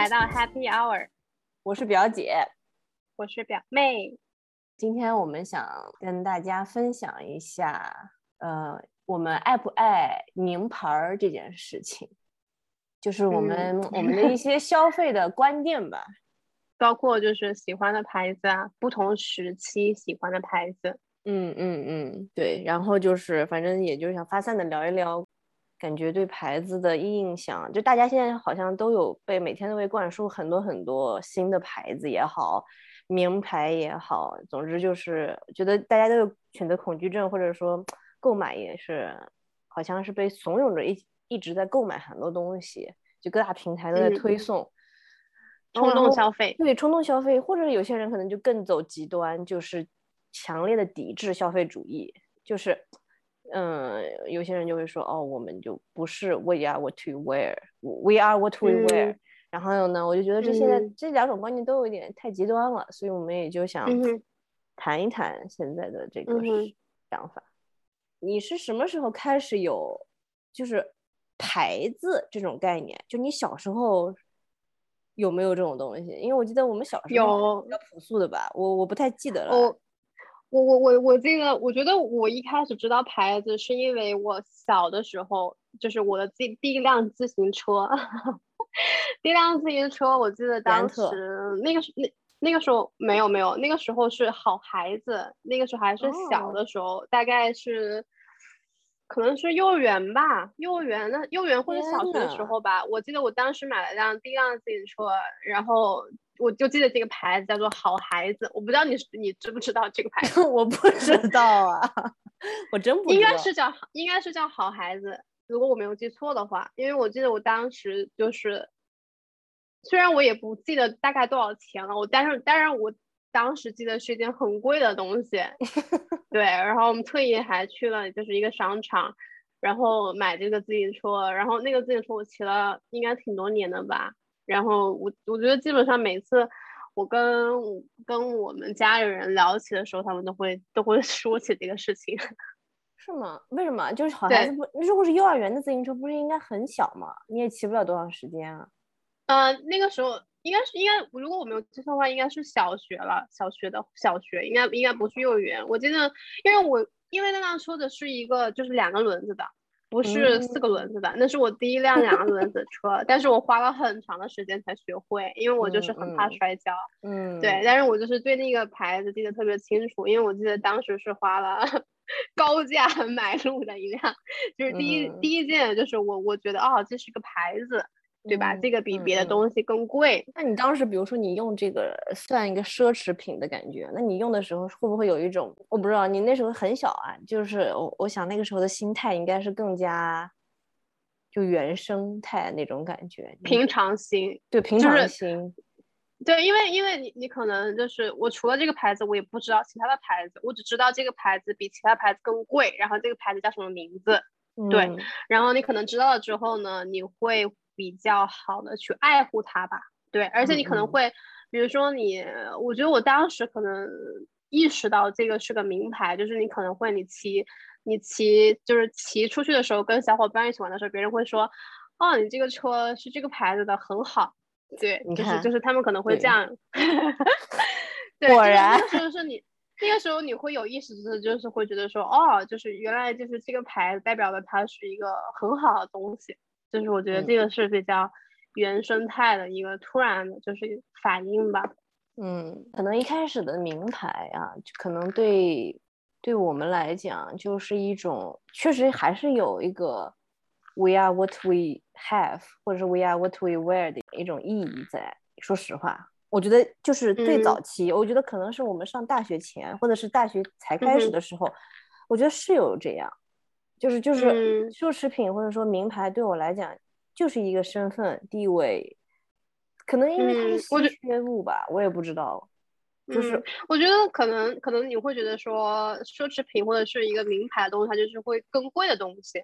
来到 Happy Hour，我是表姐，我是表妹。今天我们想跟大家分享一下，呃，我们爱不爱名牌这件事情，就是我们我们的一些消费的观念吧，包括就是喜欢的牌子啊，不同时期喜欢的牌子。嗯嗯嗯，对。然后就是反正也就是想发散的聊一聊。感觉对牌子的印象，就大家现在好像都有被每天都被灌输很多很多新的牌子也好，名牌也好，总之就是觉得大家都有选择恐惧症，或者说购买也是，好像是被怂恿着一一直在购买很多东西，就各大平台都在推送，冲动消费，对，冲动消费，或者有些人可能就更走极端，就是强烈的抵制消费主义，就是。嗯，有些人就会说，哦，我们就不是 we are what we wear，we are what we wear。然后呢，我就觉得这现在这两种观念都有一点太极端了，所以我们也就想谈一谈现在的这个想法。你是什么时候开始有就是牌子这种概念？就你小时候有没有这种东西？因为我记得我们小时候比较朴素的吧，我我不太记得了。我我我我记得，我觉得我一开始知道牌子，是因为我小的时候，就是我的第第一辆自行车，第一辆自行车，我记得当时那个是那那个时候没有没有，那个时候是好孩子，那个时候还是小的时候，大概是可能是幼儿园吧，幼儿园的幼儿园或者小学的时候吧，我记得我当时买了辆第一辆自行车，然后。我就记得这个牌子叫做好孩子，我不知道你你知不知道这个牌子？我不知 道啊，我真不应该是叫应该是叫好孩子，如果我没有记错的话，因为我记得我当时就是，虽然我也不记得大概多少钱了，我但是但是我当时记得是一件很贵的东西，对，然后我们特意还去了就是一个商场，然后买这个自行车，然后那个自行车我骑了应该挺多年的吧。然后我我觉得基本上每次我跟跟我们家里人聊起的时候，他们都会都会说起这个事情，是吗？为什么？就是好孩子不，如果是幼儿园的自行车，不是应该很小吗？你也骑不了多长时间啊。呃，那个时候应该是应该，如果我没有记错的话，应该是小学了，小学的小学，应该应该不是幼儿园。我记得，因为我因为那辆车的是一个就是两个轮子的。不是四个轮子的，那是我第一辆两个轮子车，但是我花了很长的时间才学会，因为我就是很怕摔跤。嗯，对，但是我就是对那个牌子记得特别清楚，因为我记得当时是花了 高价买入的一辆，就是第一第一件就是我我觉得哦这是个牌子。对吧？这个比别的东西更贵。那你当时，比如说你用这个算一个奢侈品的感觉，那你用的时候会不会有一种我不知道？你那时候很小啊，就是我我想那个时候的心态应该是更加就原生态那种感觉，平常心。对，平常心。对，因为因为你你可能就是我除了这个牌子，我也不知道其他的牌子，我只知道这个牌子比其他牌子更贵，然后这个牌子叫什么名字？对，然后你可能知道了之后呢，你会。比较好的去爱护它吧，对，而且你可能会，比如说你，我觉得我当时可能意识到这个是个名牌，就是你可能会你骑，你骑就是骑出去的时候，跟小伙伴一起玩的时候，别人会说，哦，你这个车是这个牌子的，很好，对，就是就是他们可能会这样，对果然，就是你那个时候你会有意识的，就是会觉得说，哦，就是原来就是这个牌子代表的它是一个很好的东西。就是我觉得这个是比较原生态的一个突然的，就是反应吧。嗯，可能一开始的名牌啊，可能对对我们来讲，就是一种确实还是有一个 “we are what we have” 或者是 “we are what we wear” 的一种意义在。说实话，我觉得就是最早期，我觉得可能是我们上大学前，或者是大学才开始的时候，我觉得是有这样。就是就是奢侈品或者说名牌对我来讲就是一个身份地位，可能因为它是稀缺物吧，我也不知道。就是我觉得可能可能你会觉得说奢侈品或者是一个名牌的东西，它就是会更贵的东西，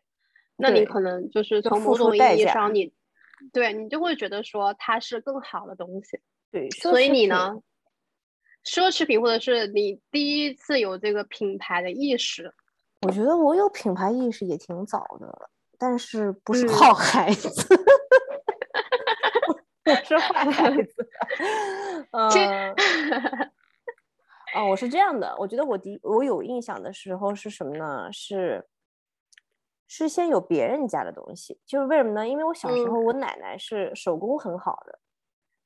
那你可能就是从某种意义上你对你就会觉得说它是更好的东西。对，所以你呢，奢侈品或者是你第一次有这个品牌的意识。我觉得我有品牌意识也挺早的，但是不是好孩子。我是坏孩子。嗯，哦，我是这样的。我觉得我第我有印象的时候是什么呢？是是先有别人家的东西，就是为什么呢？因为我小时候我奶奶是手工很好的，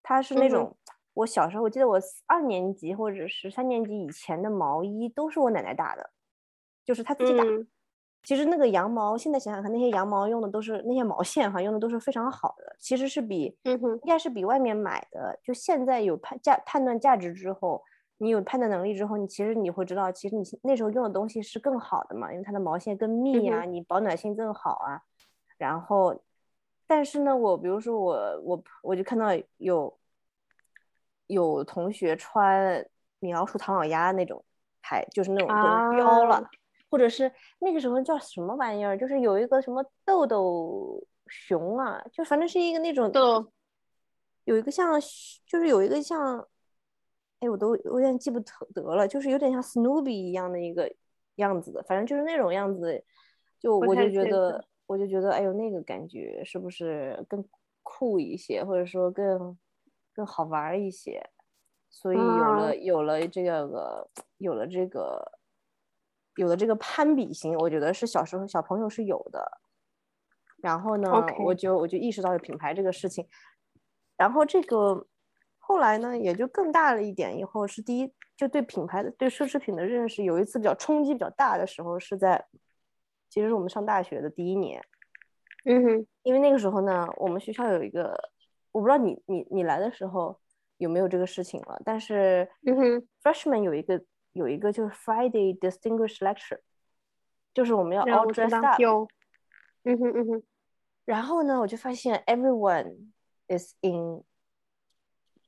她是那种我小时候我记得我二年级或者是三年级以前的毛衣都是我奶奶打的，就是他自己打。其实那个羊毛，现在想想看，那些羊毛用的都是那些毛线哈，用的都是非常好的。其实是比，嗯，应该是比外面买的。就现在有判价判断价值之后，你有判断能力之后，你其实你会知道，其实你那时候用的东西是更好的嘛，因为它的毛线更密啊，你保暖性更好啊。然后，但是呢，我比如说我我我就看到有有同学穿米老鼠、唐老鸭那种牌，就是那种都标了。或者是那个时候叫什么玩意儿？就是有一个什么豆豆熊啊，就反正是一个那种豆，有一个像，就是有一个像，哎，我都有点记不得了，就是有点像 Snoopy 一样的一个样子的，反正就是那种样子，就我就觉得，我就觉得，哎呦，那个感觉是不是更酷一些，或者说更更好玩一些？所以有了有了这个有了这个。有的这个攀比心，我觉得是小时候小朋友是有的。然后呢，我就我就意识到有品牌这个事情。然后这个后来呢，也就更大了一点。以后是第一，就对品牌的对奢侈品的认识，有一次比较冲击比较大的时候，是在其实是我们上大学的第一年。嗯哼，因为那个时候呢，我们学校有一个，我不知道你你你来的时候有没有这个事情了，但是嗯哼，freshman 有一个。有一个就是 Friday Distinguished Lecture，就是我们要 all dressed up。嗯哼嗯哼。然后呢，我就发现 everyone is in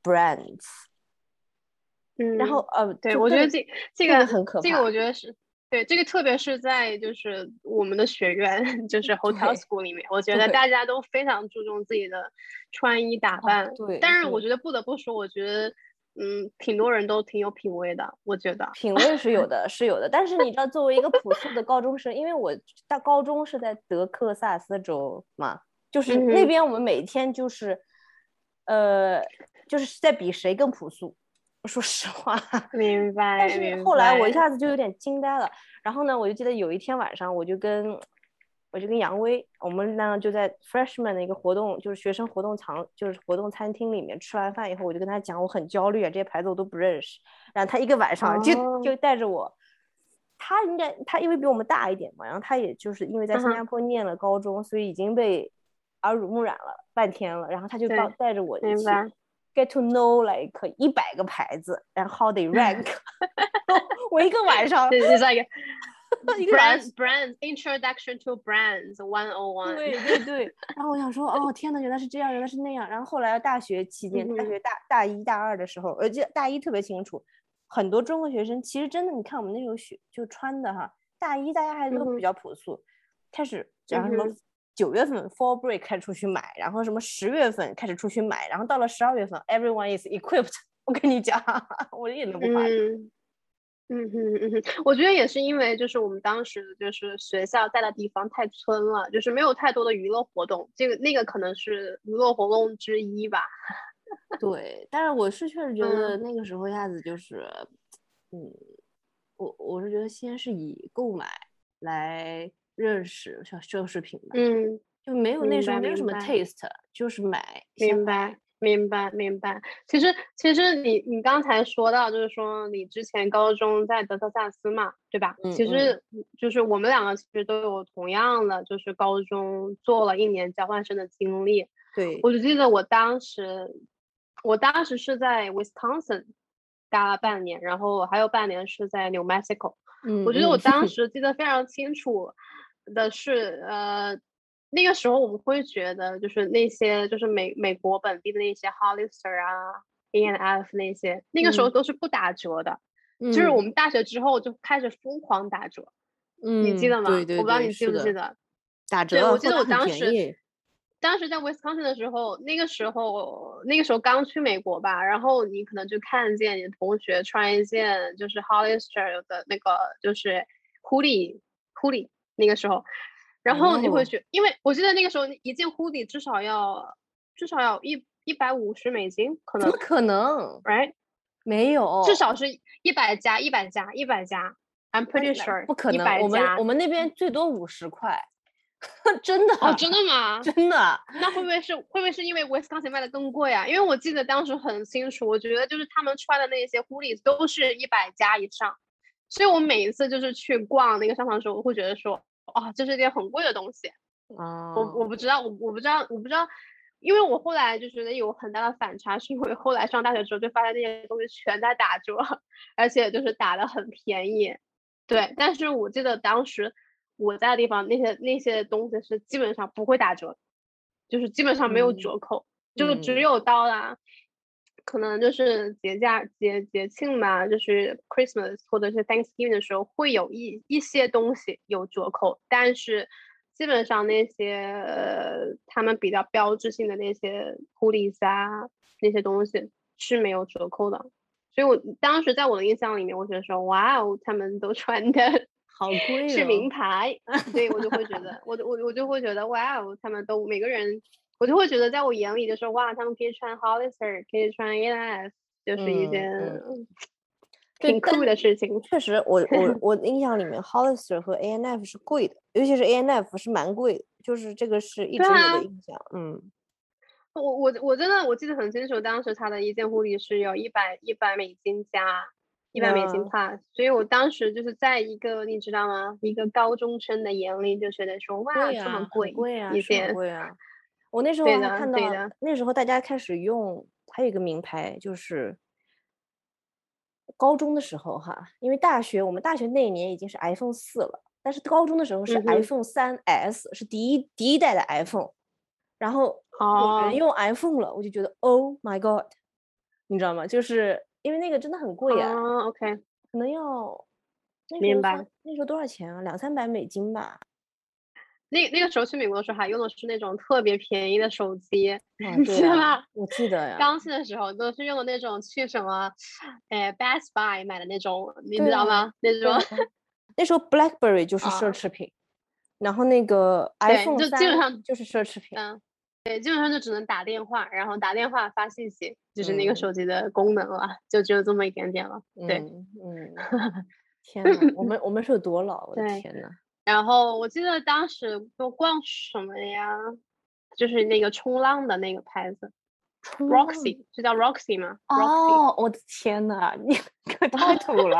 brands。嗯。然后呃，对我觉得这这个很可怕。这个我觉得是对这个，特别是在就是我们的学院，就是 hotel school 里面，我觉得大家都非常注重自己的穿衣打扮。对。但是我觉得不得不说，我觉得。嗯，挺多人都挺有品味的，我觉得品味是有 的，是有的。但是你知道，作为一个朴素的高中生，因为我大高中是在德克萨斯州嘛，就是那边我们每天就是，呃，就是在比谁更朴素。说实话，明白。但是后来我一下子就有点惊呆了。然后呢，我就记得有一天晚上，我就跟。我就跟杨威，我们呢就在 freshman 的一个活动，就是学生活动场，就是活动餐厅里面吃完饭以后，我就跟他讲，我很焦虑啊，这些牌子我都不认识。然后他一个晚上就就带着我，他应该他因为比我们大一点嘛，然后他也就是因为在新加坡念了高中，所以已经被耳濡目染了半天了。然后他就带带着我一起 get to know like 一百个牌子，然后 how they rank。我一个晚上，一个。Brands, brands, introduction to brands, one o one。对对对。然后我想说，哦天呐，原来是这样，原来是那样。然后后来大学期间，大学大大一大二的时候，而且大一特别清楚，很多中国学生其实真的，你看我们那时候学就穿的哈，大一大家还都比较朴素，开始然后什么九月份 fall break 开始出去买，然后什么十月份开始出去买，然后到了十二月份，everyone is equipped。我跟你讲，我一点都不夸张。嗯哼嗯哼，我觉得也是因为就是我们当时就是学校在的地方太村了，就是没有太多的娱乐活动，这个那个可能是娱乐活动之一吧。对，但是我是确实觉得那个时候一下子就是，嗯，我我是觉得先是以购买来认识像奢侈品吧，嗯，就没有那时候没有什么 taste，就是买，明白。明白明白，其实其实你你刚才说到，就是说你之前高中在德克萨斯嘛，对吧？其实就是我们两个其实都有同样的，就是高中做了一年交换生的经历。对，我就记得我当时，我当时是在 Wisconsin 待了半年，然后还有半年是在 New Mexico。嗯，我觉得我当 时记得非常清楚的是，呃。那个时候我们会觉得，就是那些就是美美国本地的那些 Hollister 啊，A N F 那些，那个时候都是不打折的，就是我们大学之后就开始疯狂打折，嗯，你记得吗？对对对，我不知道你记不记得，打折。对，我记得我当时，当时在 Wisconsin 的时候，那个时候那个时候刚去美国吧，然后你可能就看见你的同学穿一件就是 Hollister 的那个就是 hoodie hoodie，那个时候。然后你会觉，因为我记得那个时候一件 hoodie 至少要至少要一一百五十美金，可能怎么可能？Right？没有，至少是一百加，一百加，一百加。I'm pretty sure，不可能。我们我们那边最多五十块，真的？哦，真的吗？真的？那会不会是会不会是因为 Wisconsin 卖的更贵啊？因为我记得当时很清楚，我觉得就是他们穿的那些 hoodies 都是一百加以上，所以我每一次就是去逛那个商场的时候，我会觉得说，啊，这是一件很贵的东西。啊，我我不知道，我我不知道，我不知道。因为我后来就觉得有很大的反差，是因为后来上大学之后就发现那些东西全在打折，而且就是打的很便宜。对，但是我记得当时我在的地方那些那些东西是基本上不会打折，就是基本上没有折扣，就只有到了可能就是节假节节庆嘛，就是 Christmas 或者是 Thanksgiving 的时候会有一一些东西有折扣，但是。基本上那些呃，他们比较标志性的那些 hoodies 啊，那些东西是没有折扣的。所以我当时在我的印象里面，我觉得说，哇哦，他们都穿的 好贵，是名牌，所以我就会觉得，我我我就会觉得，哇哦，他们都每个人，我就会觉得，在我眼里就是，哇，他们可以穿 Hollister，可以穿 A&F，就是一件。挺酷的事情，确实，我我我印象里面，Hollister 和 A N F 是贵的，尤其是 A N F 是蛮贵的，就是这个是一直有的印象。嗯，我我我真的我记得很清楚，当时他的一件护理是有一百一百美金加一百美金 plus，所以我当时就是在一个你知道吗？一个高中生的眼里就觉得说哇，这么贵，贵啊，一件贵啊。我那时候还看到，那时候大家开始用，还有一个名牌就是。高中的时候哈，因为大学我们大学那一年已经是 iPhone 四了，但是高中的时候是 iPhone 三 S，是第一第一代的 iPhone，然后有人用 iPhone 了，我就觉得 Oh my God，你知道吗？就是因为那个真的很贵啊。OK，可能要明白那时候多少钱啊？两三百美金吧。那那个时候去美国的时候，还用的是那种特别便宜的手机，你记得吗？我记得呀。刚去的时候都是用的那种去什么，哎，Best Buy 买的那种，你知道吗？那种。那时候 BlackBerry 就是奢侈品，然后那个 iPhone 就基本上就是奢侈品。嗯，对，基本上就只能打电话，然后打电话发信息，就是那个手机的功能了，就只有这么一点点了。对，嗯。天呐，我们我们是有多老？我的天呐。然后我记得当时都逛什么呀？就是那个冲浪的那个牌子，Roxy，是叫 Roxy 吗？哦，我的天呐，你 可太土了！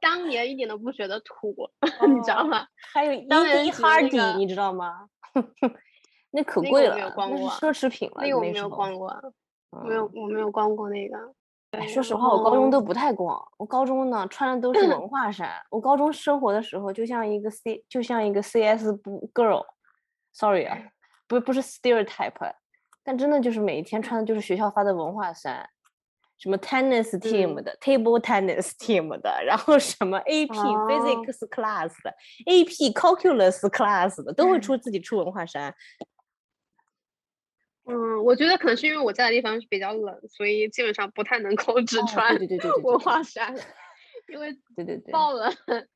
当年一点都不觉得土，你知道吗？还有 Ed Hardy，你知道吗？那可贵了，奢侈品了。那个我没有逛过，没有，我没有逛过那个。哎，说实话，我高中都不太逛。我高中呢，穿的都是 文化衫。我高中生活的时候，就像一个 C，就像一个 CS 不 girl。Sorry 啊，不不是 stereotype，但真的就是每一天穿的就是学校发的文化衫，什么 tennis team 的，table tennis team 的，然后什么 AP physics class 的，AP calculus class 的，都会出自己出文化衫。嗯，我觉得可能是因为我在的地方比较冷，所以基本上不太能够 只穿文化衫，因为对对对爆冷，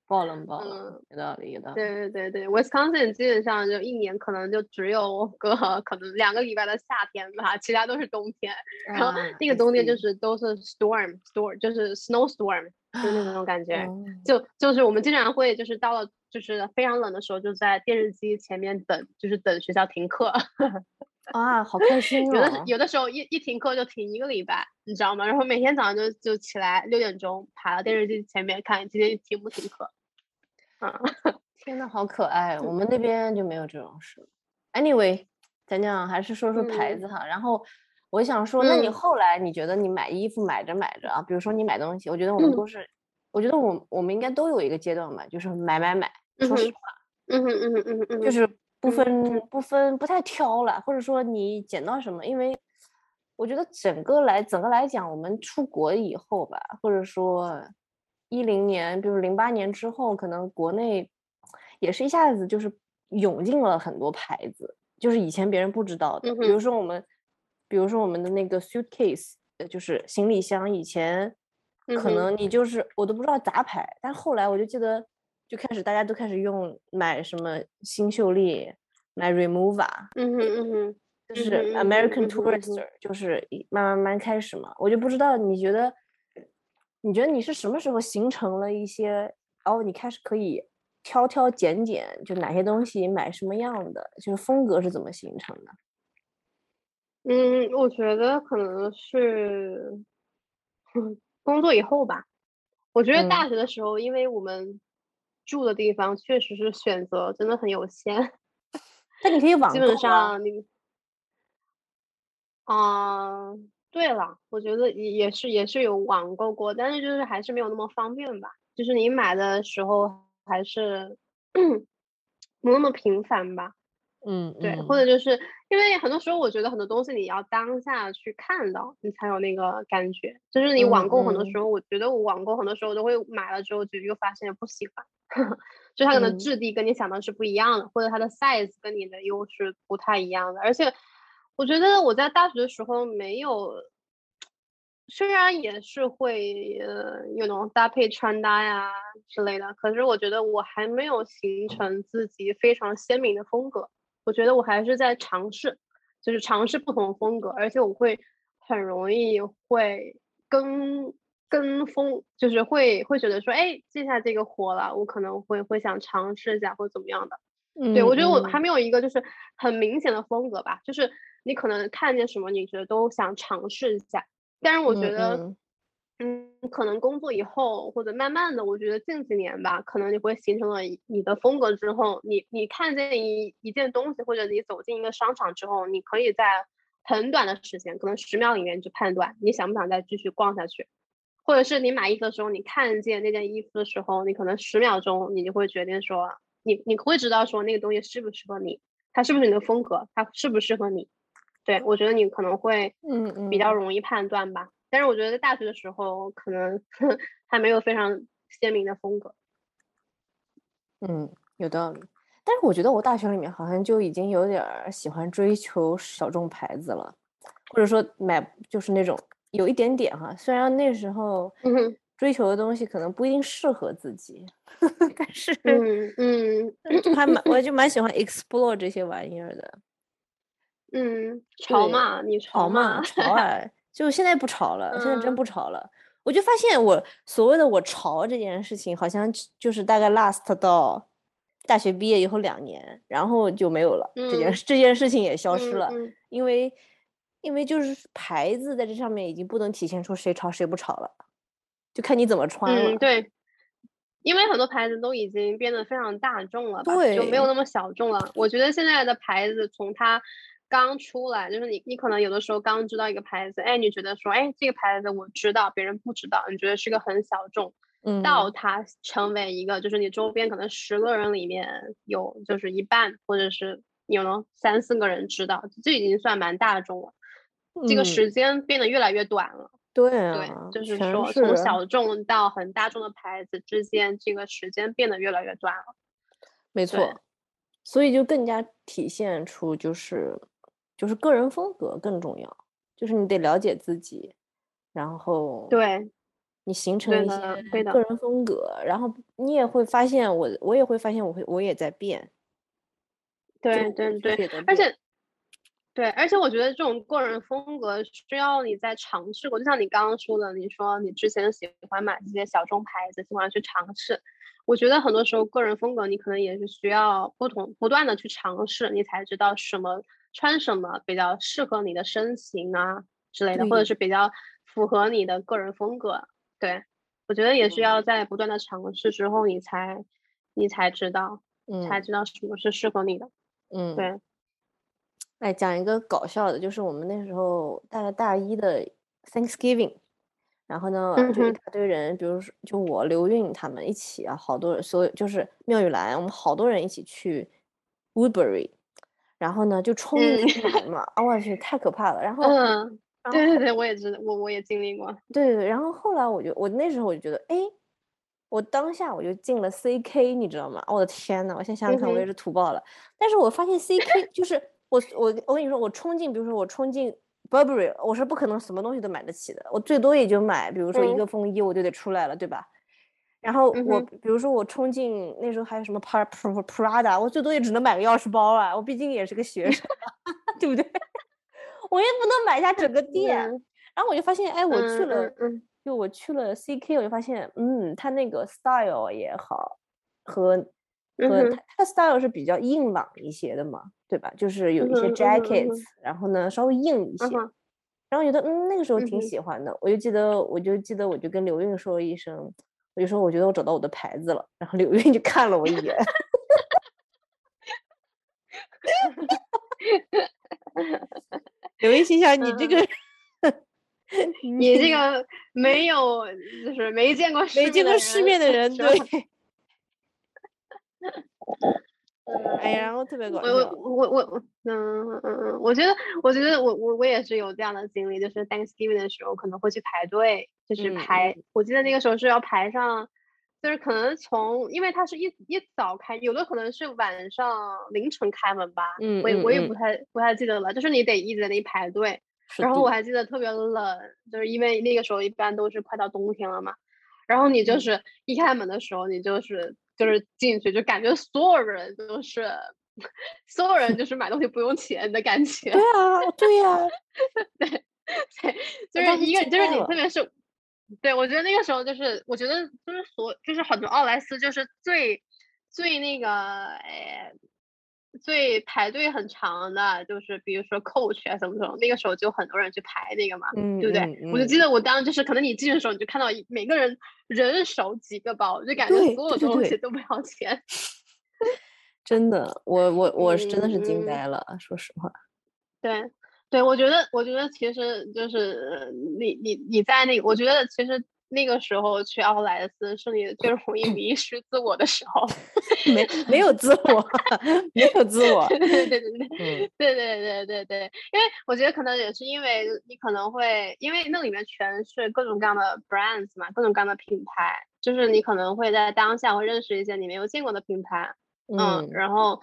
爆冷爆冷，有道理有道理。对对对对，Wisconsin 基本上就一年可能就只有个可能两个礼拜的夏天吧，其他都是冬天。然后那个冬天就是都是 storm storm，就是 snowstorm，就是那种感觉。就就是我们经常会就是到了就是非常冷的时候，就在电视机前面等，就是等学校停课。啊，好开心啊！有的有的时候一一停课就停一个礼拜，你知道吗？然后每天早上就就起来六点钟爬到电视机前面看今天停不停课。啊，天呐，好可爱！我们那边就没有这种事。Anyway，讲讲还是说说牌子哈。然后我想说，那你后来你觉得你买衣服买着买着啊，比如说你买东西，我觉得我们都是，我觉得我我们应该都有一个阶段吧，就是买买买。说实话，嗯哼嗯哼嗯哼嗯，就是。不分不分不太挑了，或者说你捡到什么，因为我觉得整个来整个来讲，我们出国以后吧，或者说一零年，比如零八年之后，可能国内也是一下子就是涌进了很多牌子，就是以前别人不知道的，比如说我们，比如说我们的那个 suitcase，呃，就是行李箱，以前可能你就是我都不知道杂牌，但后来我就记得。就开始大家都开始用买什么新秀丽，买 Remova，嗯哼嗯哼，就是 American Tourister，就是慢慢慢开始嘛。我就不知道你觉得，你觉得你是什么时候形成了一些，哦，你开始可以挑挑拣拣，就哪些东西买什么样的，就是风格是怎么形成的？嗯，我觉得可能是工作以后吧。我觉得大学的时候，因为我们住的地方确实是选择真的很有限。那你可以网基本上你，啊，对了，我觉得也也是也是有网购过，但是就是还是没有那么方便吧。就是你买的时候还是 不那么频繁吧。嗯，对，或者就是因为很多时候，我觉得很多东西你要当下去看到，你才有那个感觉。就是你网购很多时候，我觉得我网购很多时候都会买了之后就又发现不喜欢，就它可能质地跟你想的是不一样的，或者它的 size 跟你的又是不太一样的。而且我觉得我在大学的时候没有，虽然也是会呃有那种搭配穿搭呀之类的，可是我觉得我还没有形成自己非常鲜明的风格。我觉得我还是在尝试，就是尝试不同的风格，而且我会很容易会跟跟风，就是会会觉得说，哎，接下来这个火了，我可能会会想尝试一下或怎么样的。对我觉得我还没有一个就是很明显的风格吧，就是你可能看见什么，你觉得都想尝试一下，但是我觉得。嗯，可能工作以后或者慢慢的，我觉得近几年吧，可能你会形成了你的风格之后，你你看见一一件东西，或者你走进一个商场之后，你可以在很短的时间，可能十秒里面去判断你想不想再继续逛下去，或者是你买衣服的时候，你看见那件衣服的时候，你可能十秒钟你就会决定说，你你会知道说那个东西适不适合你，它是不是你的风格，它适不适合你，对我觉得你可能会嗯比较。容易判断吧。但是我觉得在大学的时候可能 还没有非常鲜明的风格。嗯，有道理。但是我觉得我大学里面好像就已经有点喜欢追求小众牌子了，或者说买就是那种有一点点哈。虽然那时候追求的东西可能不一定适合自己，但是嗯嗯，还蛮我就蛮喜欢 explore 这些玩意儿的。嗯，潮嘛，你潮嘛，潮啊。就现在不潮了，现在真不潮了。我就发现我所谓的我潮这件事情，好像就是大概 last 到大学毕业以后两年，然后就没有了。这件这件事情也消失了，因为因为就是牌子在这上面已经不能体现出谁潮谁不潮了，就看你怎么穿了。对，因为很多牌子都已经变得非常大众了，对，就没有那么小众了。我觉得现在的牌子从它。刚出来就是你，你可能有的时候刚知道一个牌子，哎，你觉得说，哎，这个牌子我知道，别人不知道，你觉得是个很小众，嗯，到它成为一个，就是你周边可能十个人里面有就是一半，或者是有呢三四个人知道，这已经算蛮大众了。这个时间变得越来越短了。对对，就是说从小众到很大众的牌子之间，这个时间变得越来越短了。没错，所以就更加体现出就是。就是个人风格更重要，就是你得了解自己，然后对，你形成一些个人风格，然后你也会发现我，我也会发现我会我也在变，对对对，而且对，而且我觉得这种个人风格需要你在尝试过，就像你刚刚说的，你说你之前喜欢买这些小众牌子，喜欢去尝试，我觉得很多时候个人风格你可能也是需要不同不断的去尝试，你才知道什么。穿什么比较适合你的身形啊之类的，或者是比较符合你的个人风格？对我觉得也是要在不断的尝试之后，你才你才知道，才知道什么是适合你的。嗯，对。哎，讲一个搞笑的，就是我们那时候大概大一的 Thanksgiving，然后呢，就一大堆人，比如说就我刘韵他们一起啊，好多人，所有就是妙语兰，我们好多人一起去 Woodbury。然后呢，就冲进去买 嘛！啊，我去，太可怕了。然后，嗯，对对对，我也知道，我我也经历过。对对对，然后后来我就，我那时候我就觉得，哎，我当下我就进了 CK，你知道吗？我的天呐，我现在想想看，我也是土爆了。但是我发现 CK 就是我我我跟你说，我冲进，比如说我冲进 Burberry，我是不可能什么东西都买得起的，我最多也就买，比如说一个风衣，我就得出来了，对吧？然后我比如说我冲进那时候还有什么 Prada，我最多也只能买个钥匙包啊，我毕竟也是个学生，对不对？我也不能买下整个店。然后我就发现，哎，我去了，就我去了 CK，我就发现，嗯，他那个 style 也好，和和他 style 是比较硬朗一些的嘛，对吧？就是有一些 jackets，然后呢稍微硬一些。然后觉得，嗯，那个时候挺喜欢的。我就记得，我就记得，我就跟刘韵说了一声。我就说，我觉得我找到我的牌子了。然后刘韵就看了我一眼，刘韵心想：你这个，你这个没有，就是没见过没见过世面的人，对。哎呀，然后特别搞笑。我我我我嗯嗯嗯，我觉得我觉得我我我也是有这样的经历，就是 Thanksgiving 的时候可能会去排队，就是排。我记得那个时候是要排上，就是可能从，因为它是一一早开，有的可能是晚上凌晨开门吧。嗯我也我也不太不太记得了，就是你得一直在那里排队。然后我还记得特别冷，就是因为那个时候一般都是快到冬天了嘛。然后你就是一开门的时候，你就是。就是进去就感觉所有人都是，所有人就是买东西不用钱的感觉。对啊，对呀，对对，就是一个就是你特别是，对我觉得那个时候就是我觉得就是所就是很多奥莱斯就是最最那个哎。最排队很长的，就是比如说 Coach 啊什么什么，那个时候就很多人去排那个嘛，对不对？我就记得我当时就是，可能你进的时候，你就看到每个人人手几个包，就感觉所有东西都不要钱。真的，我我我是真的是惊呆了，说实话。对对，我觉得我觉得其实就是你你你在那个，我觉得其实。那个时候去奥莱斯是你最容易迷失自我的时候，没没有自我，没有自我，对 对对对对，对对对对对，因为我觉得可能也是因为你可能会，因为那里面全是各种各样的 brands 嘛，各种各样的品牌，就是你可能会在当下会认识一些你没有见过的品牌，嗯，然后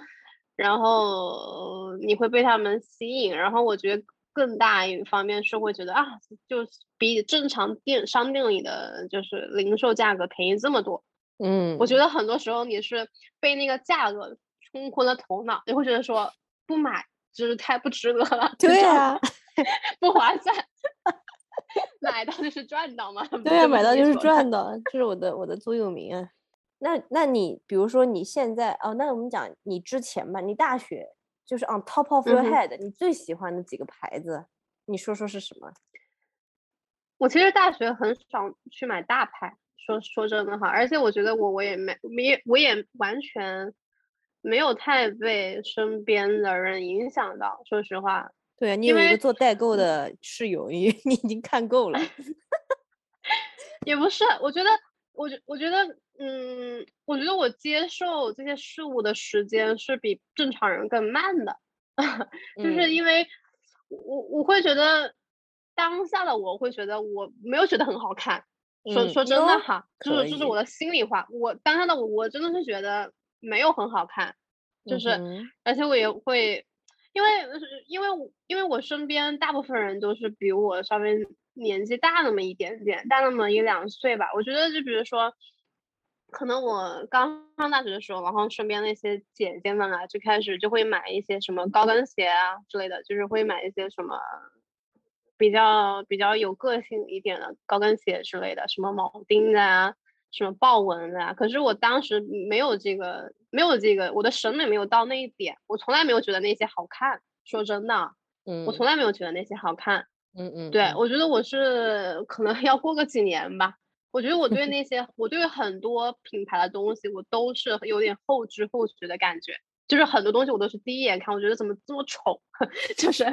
然后你会被他们吸引，然后我觉得。更大一方面是会觉得啊，就比正常店商店里的就是零售价格便宜这么多。嗯，我觉得很多时候你是被那个价格冲昏了头脑，你会觉得说不买就是太不值得了。对啊，不划算。买到就是赚到嘛。对啊，买到就是赚到，这是我的我的座右铭啊。那那你比如说你现在哦，那我们讲你之前吧，你大学。就是 on top of your head，你最喜欢的几个牌子，你说说是什么？我其实大学很少去买大牌，说说真的哈，而且我觉得我我也没没我也完全没有太被身边的人影响到，说实话。对啊，你有一个做代购的室友，你 你已经看够了。也不是，我觉得，我觉我觉得。嗯，我觉得我接受这些事物的时间是比正常人更慢的，就是因为我我会觉得当下的我会觉得我没有觉得很好看，说说真的哈，就是就是我的心里话，我当下的我我真的是觉得没有很好看，就是而且我也会因为因为因为我身边大部分人都是比我稍微年纪大那么一点点，大那么一两岁吧，我觉得就比如说。可能我刚上大学的时候，然后身边那些姐姐们啊，就开始就会买一些什么高跟鞋啊之类的，就是会买一些什么比较比较有个性一点的高跟鞋之类的，什么铆钉的啊，什么豹纹的啊。可是我当时没有这个，没有这个，我的审美没有到那一点，我从来没有觉得那些好看。说真的，嗯，我从来没有觉得那些好看。嗯嗯，对我觉得我是可能要过个几年吧。我觉得我对那些，我对很多品牌的东西，我都是有点后知后觉的感觉。就是很多东西我都是第一眼看，我觉得怎么这么丑，就是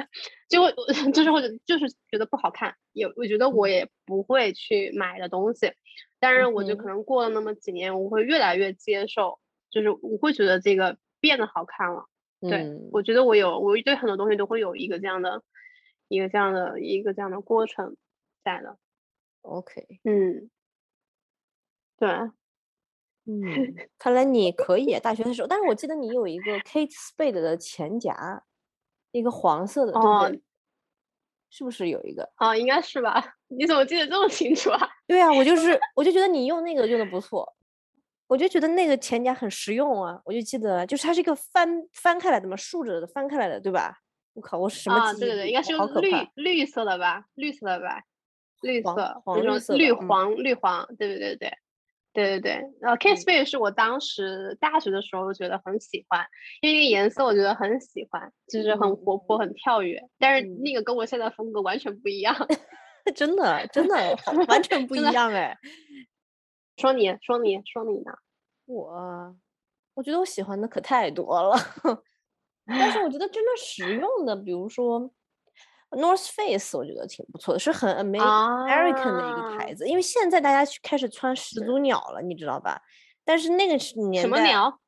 就会 就是或者就是觉得不好看，也我觉得我也不会去买的东西。但是我就可能过了那么几年，我会越来越接受，就是我会觉得这个变得好看了。对我觉得我有，我对很多东西都会有一个这样的，一个这样的一个这样的过程在的。OK，嗯。对，嗯，看来你可以大学的时候，但是我记得你有一个 Kate Spade 的钱夹，一个黄色的，对不对？是不是有一个？啊，应该是吧？你怎么记得这么清楚啊？对啊，我就是，我就觉得你用那个用的不错，我就觉得那个钱夹很实用啊。我就记得，就是它是一个翻翻开来的嘛，竖着的翻开来的，对吧？我靠，我什么？啊，对对对，应该是绿绿色的吧？绿色的吧？绿色那种绿黄绿黄，对对对对。对对对，然后 k i s s Bay 是我当时大学的时候觉得很喜欢，因为那个颜色我觉得很喜欢，就是很活泼、很跳跃。但是那个跟我现在风格完全不一样，真的真的完全不一样哎。说你说你说你呢？我我觉得我喜欢的可太多了，但是我觉得真的实用的，比如说。North Face 我觉得挺不错的，是很 American 的一个牌子。因为现在大家开始穿始祖鸟了，你知道吧？但是那个年代，什么鸟？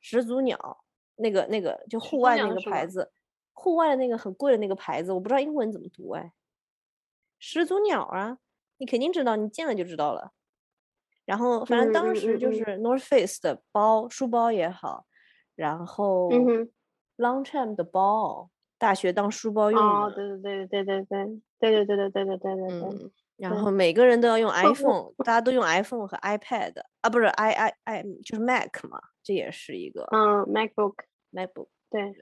始祖鸟，那个那个就户外那个牌子，户外的那个很贵的那个牌子，我不知道英文怎么读哎。始祖鸟啊，你肯定知道，你见了就知道了。然后反正当时就是 North Face 的包，书包也好，然后 Longchamp 的包。大学当书包用哦，对对对对对对对对对对对对对对对。然后每个人都要用 iPhone，大家都用 iPhone 和 iPad 啊，不是 i i i 就是 Mac 嘛，这也是一个嗯 MacBook MacBook。对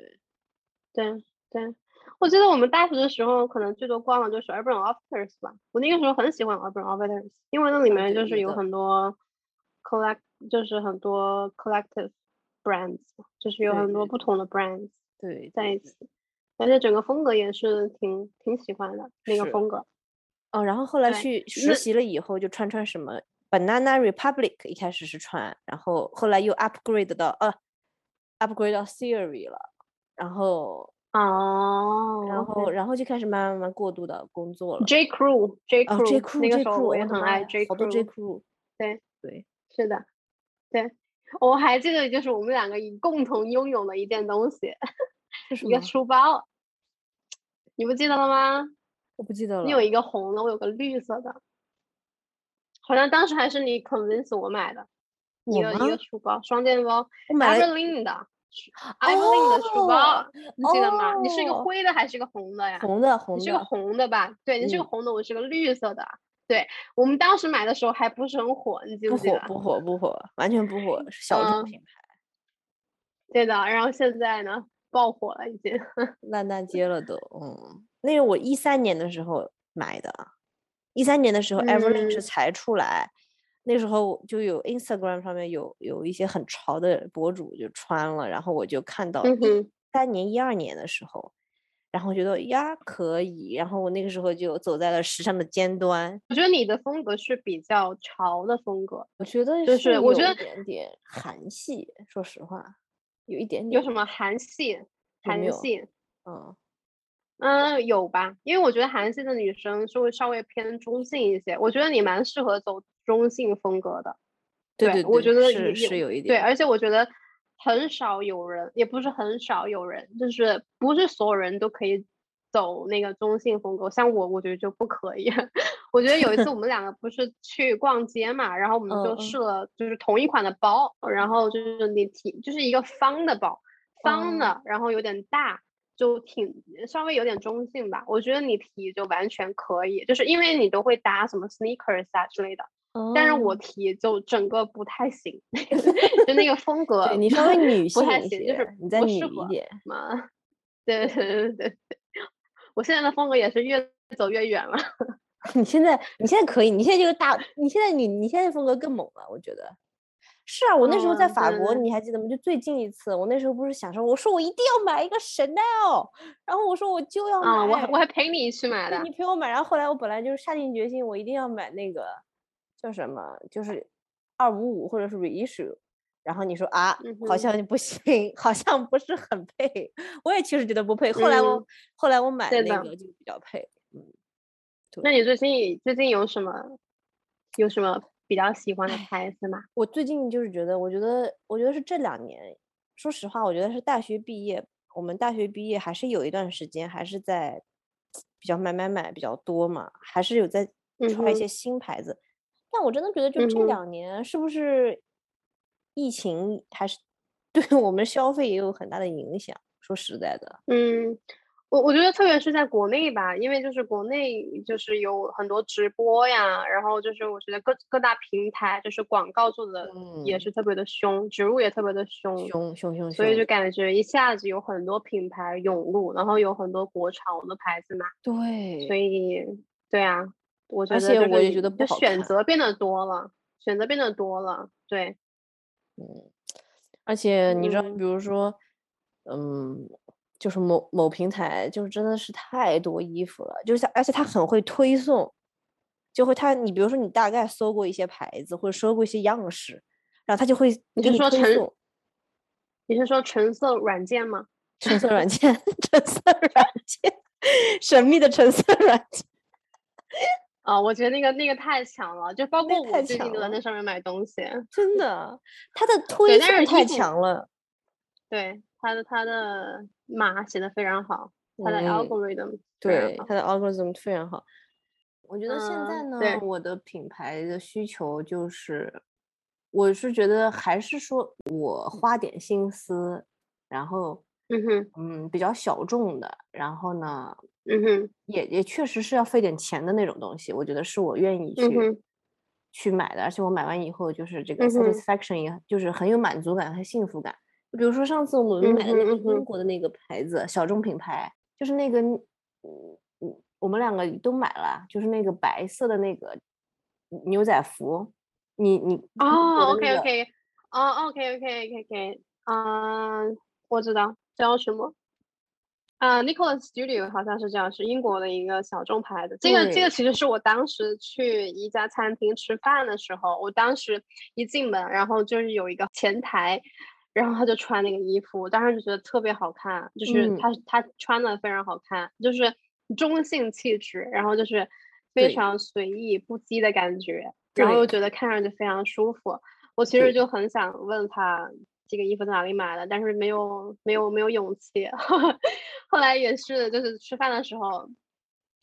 对对，我记得我们大学的时候可能最多逛的就是 Urban Outfitters 吧，我那个时候很喜欢 Urban Outfitters，因为那里面就是有很多 collect，就是很多 collective brands，就是有很多不同的 brands 对在一起。而且整个风格也是挺挺喜欢的那个风格，哦，然后后来去实习了以后就穿穿什么 Banana Republic，一开始是穿，然后后来又 upgrade 到呃 upgrade 到 Theory 了，然后哦，然后然后就开始慢慢慢慢过渡到工作了。J Crew J Crew 那个时候我也很爱 J Crew，好多 J Crew，对对是的，对我还记得就是我们两个共同拥有的一件东西。一个书包，你不记得了吗？我不记得了。你有一个红的，我有个绿色的，好像当时还是你 convince 我买的，一个一个书包，双肩包，Evelyn 的，Evelyn 的书包，你记得吗？你是一个灰的还是一个红的呀？红的，红的，是个红的吧？对，你是个红的，我是个绿色的。对我们当时买的时候还不是很火，你记不记得？不火，不火，不火，完全不火，是小众品牌。对的，然后现在呢？爆火了，已经 烂大街了都。嗯，那是我一三年的时候买的，一三年的时候 e e n 是才出来，那时候就有 Instagram 上面有有一些很潮的博主就穿了，然后我就看到一三年、一二年的时候，然后觉得呀可以，然后我那个时候就走在了时尚的尖端。我觉得你的风格是比较潮的风格，我觉得就是我觉得有点点韩系，说实话。有一点点有什么韩系？韩系，嗯嗯，有吧？因为我觉得韩系的女生是会稍微偏中性一些。我觉得你蛮适合走中性风格的。对对，我觉得是是有一点。对，而且我觉得很少有人，也不是很少有人，就是不是所有人都可以。走那个中性风格，像我，我觉得就不可以。我觉得有一次我们两个不是去逛街嘛，然后我们就试了，就是同一款的包，然后就是你提，就是一个方的包，方的，然后有点大，就挺稍微有点中性吧。我觉得你提就完全可以，就是因为你都会搭什么 sneakers 啊之类的，但是我提就整个不太行，就那个风格，你稍微女性一些，就是你再女一点嘛。对 对对对。我现在的风格也是越走越远了。你现在，你现在可以，你现在就是大，你现在你你现在风格更猛了，我觉得。是啊，我那时候在法国，你还记得吗？就最近一次，我那时候不是想说，我说我一定要买一个 Chanel，然后我说我就要买，我我还陪你去买的，你陪我买。然后后来我本来就是下定决心，我一定要买那个叫什么，就是二五五或者是 reissue。然后你说啊，好像不行，好像不是很配。我也其实觉得不配。后来我后来我买的那个就比较配。嗯，那你最近最近有什么有什么比较喜欢的牌子吗？我最近就是觉得，我觉得我觉得是这两年，说实话，我觉得是大学毕业，我们大学毕业还是有一段时间，还是在比较买买买比较多嘛，还是有在穿一些新牌子。但我真的觉得，就这两年是不是？疫情还是对我们消费也有很大的影响。说实在的，嗯，我我觉得特别是在国内吧，因为就是国内就是有很多直播呀，然后就是我觉得各各大平台就是广告做的也是特别的凶，植入也特别的凶，凶凶凶，所以就感觉一下子有很多品牌涌入，然后有很多国潮的牌子嘛。对，所以对啊，我觉得，而且我也觉得，就选择变得多了，选择变得多了，对，嗯，而且你知道，比如说，嗯。就是某某平台，就是真的是太多衣服了，就是而且它很会推送，就会它你比如说你大概搜过一些牌子或者搜过一些样式，然后它就会你是说橙你是说橙色软件吗？橙色软件，橙色软件，神秘的橙色软件。啊，我觉得那个那个太强了，就包括我最近都在那上面买东西，真的，它的 推送太强了。对，它的它的。码写的非常好，它的 algorithm 对它的 algorithm 非常好。我觉得现在呢，我的品牌的需求就是，我是觉得还是说我花点心思，然后嗯哼。嗯比较小众的，然后呢嗯哼。也也确实是要费点钱的那种东西，我觉得是我愿意去去买的，而且我买完以后就是这个 satisfaction 也就是很有满足感和幸福感。比如说上次我们买的那个英国的那个牌子，小众品牌，就是那个，嗯嗯，我们两个都买了，就是那个白色的那个牛仔服，你你哦，OK OK，哦，OK OK OK OK，嗯，我知道叫什么，啊，Nicholas Studio 好像是叫是英国的一个小众牌子，这个这个其实是我当时去一家餐厅吃饭的时候，我当时一进门，然后就是有一个前台。然后他就穿那个衣服，我当时就觉得特别好看，就是他他穿的非常好看，就是中性气质，然后就是非常随意不羁的感觉，然后又觉得看上去非常舒服。我其实就很想问他这个衣服在哪里买的，但是没有没有没有勇气。后来也是就是吃饭的时候，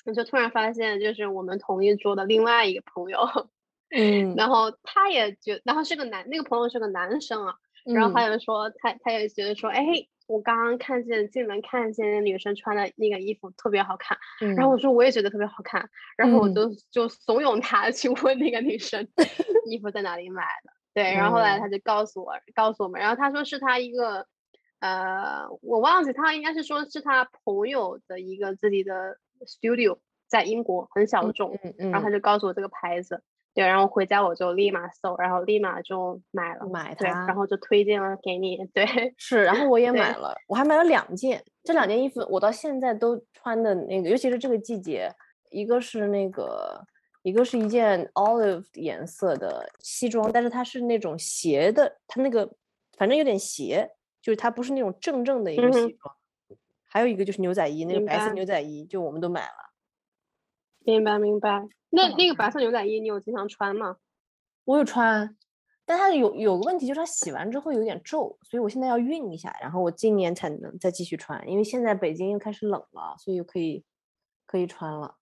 我就突然发现，就是我们同一桌的另外一个朋友，嗯，然后他也觉，然后是个男，那个朋友是个男生啊。然后他就说，他他也觉得说，哎，我刚刚看见进门看见那女生穿的那个衣服特别好看。然后我说我也觉得特别好看。然后我就就怂恿他去问那个女生 衣服在哪里买的。对，然后后来他就告诉我，告诉我们。然后他说是他一个，呃，我忘记他应该是说是他朋友的一个自己的 studio 在英国很小众。然后他就告诉我这个牌子。对，然后回家我就立马搜，然后立马就买了，买它，然后就推荐了给你。对，是，然后我也买了，我还买了两件，这两件衣服我到现在都穿的那个，尤其是这个季节，一个是那个，一个是一件 olive 颜色的西装，但是它是那种斜的，它那个反正有点斜，就是它不是那种正正的一个西装。还有一个就是牛仔衣，那个白色牛仔衣，就我们都买了。明白，明白。那那个白色牛仔衣你有经常穿吗？我有穿，但它有有个问题，就是它洗完之后有点皱，所以我现在要熨一下，然后我今年才能再继续穿，因为现在北京又开始冷了，所以可以可以穿了。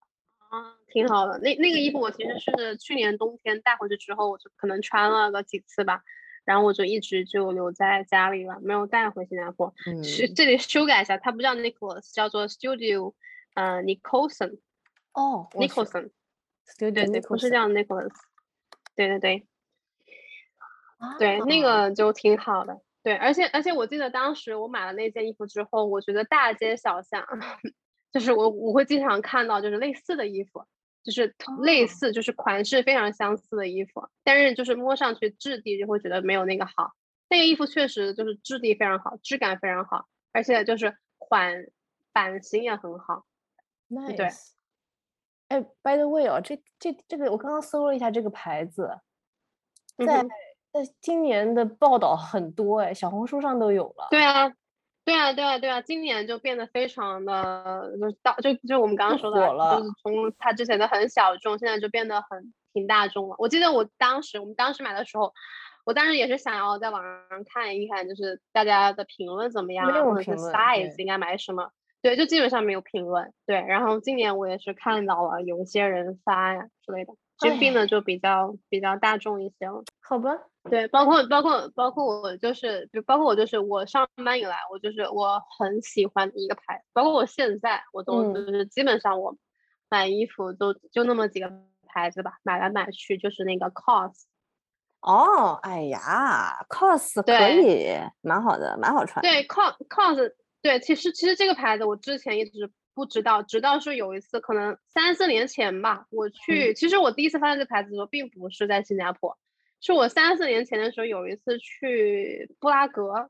啊，挺好的。那那个衣服我其实是去年冬天带回去之后，我就可能穿了个几次吧，然后我就一直就留在家里了，没有带回新加坡。嗯，这里修改一下，它不叫 Nicholas，叫做 Studio，呃，Nicholson。哦，Nicholson。对对对，不是叫 Nicholas，对对对，对那个就挺好的。对，而且而且我记得当时我买了那件衣服之后，我觉得大街小巷，就是我我会经常看到就是类似的衣服，就是类似就是款式非常相似的衣服，但是就是摸上去质地就会觉得没有那个好。那个衣服确实就是质地非常好，质感非常好，而且就是款版型也很好。对。哎，by the way 哦，这这这个我刚刚搜了一下这个牌子，在在今年的报道很多哎，小红书上都有了。对啊，对啊，对啊，对啊，今年就变得非常的就是到，就就我们刚刚说的，就是从它之前的很小众，现在就变得很挺大众了。我记得我当时我们当时买的时候，我当时也是想要在网上看一看，就是大家的评论怎么样，或者是 size 应该买什么。对，就基本上没有评论。对，然后今年我也是看到了有一些人发呀之类的，就变得就比较比较大众一些了。好吧，对，包括包括包括我就是，就包括我就是我上班以来，我就是我很喜欢的一个牌，包括我现在我都就是基本上我买衣服都就那么几个牌子吧，买来买去就是那个 COS。哦，哎呀，COS 可以，蛮好的，蛮好穿。对，COS COS，对，其实其实这个牌子我之前一直不知道，直到是有一次，可能三四年前吧，我去，其实我第一次发现这牌子的时候，并不是在新加坡，是我三四年前的时候有一次去布拉格，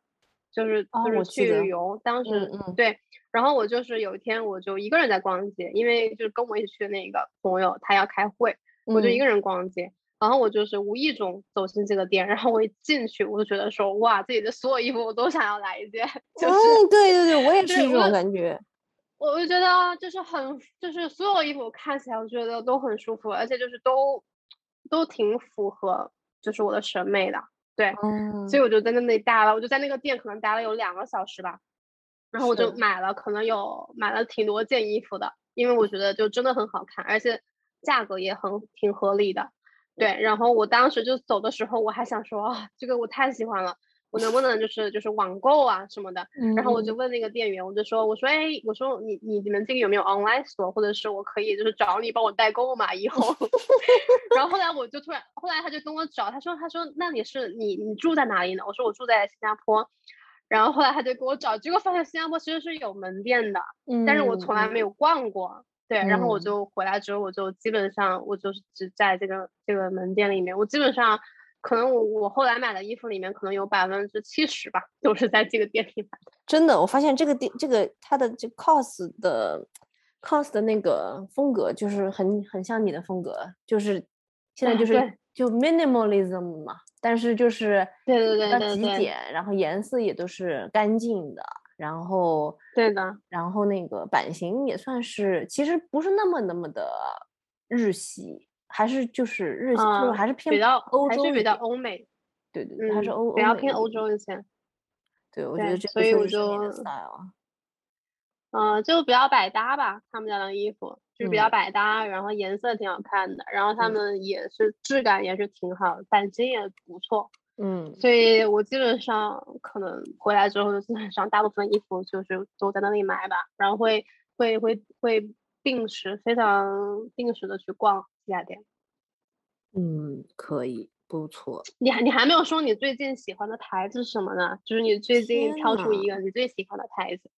就是就是去旅游，当时对，然后我就是有一天我就一个人在逛街，因为就是跟我一起去的那个朋友他要开会，我就一个人逛街。然后我就是无意中走进这个店，然后我一进去，我就觉得说，哇，这里的所有衣服我都想要来一件。嗯，对对对，我也是这种感觉。我就觉得就是很，就是所有衣服看起来我觉得都很舒服，而且就是都都挺符合就是我的审美的。对，所以我就在那里待了，我就在那个店可能待了有两个小时吧，然后我就买了，可能有买了挺多件衣服的，因为我觉得就真的很好看，而且价格也很挺合理的。对，然后我当时就走的时候，我还想说，啊，这个我太喜欢了，我能不能就是就是网购啊什么的？然后我就问那个店员，我就说，我说，哎，我说你你你们这个有没有 online store，或者是我可以就是找你帮我代购嘛？以后。然后后来我就突然，后来他就跟我找，他说他说那你是你你住在哪里呢？我说我住在新加坡。然后后来他就给我找，结果发现新加坡其实是有门店的，但是我从来没有逛过。对，然后我就回来之后，我就基本上我就是只在这个这个门店里面，我基本上可能我我后来买的衣服里面可能有百分之七十吧，都是在这个店里买的。真的，我发现这个店这个它的这 cos 的 cos 的那个风格就是很很像你的风格，就是现在就是就 minimalism 嘛，但是就是对对对对极简，然后颜色也都是干净的。然后对的，然后那个版型也算是，其实不是那么那么的日系，还是就是日系，就是还是偏比较欧洲，还是比较欧美。对对对，还是欧比较偏欧洲一些。对，我觉得这个所以我就嗯，就比较百搭吧，他们家的衣服就是比较百搭，然后颜色挺好看的，然后他们也是质感也是挺好，版型也不错。嗯，所以我基本上可能回来之后，基本上大部分衣服就是都在那里买吧，然后会会会会定时非常定时的去逛这家店。嗯，可以，不错。你还你还没有说你最近喜欢的牌子是什么呢？就是你最近挑出一个你最喜欢的牌子，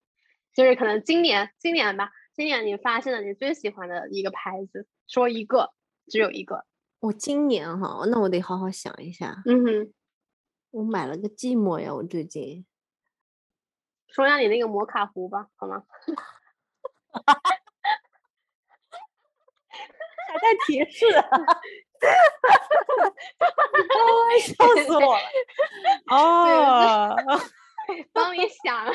就是可能今年今年吧，今年你发现了你最喜欢的一个牌子，说一个，只有一个。我今年哈，那我得好好想一下。嗯哼。我买了个寂寞呀，我最近。说下你那个摩卡壶吧，好吗？还带提示，哈哈哈笑死我了！哦，帮你想，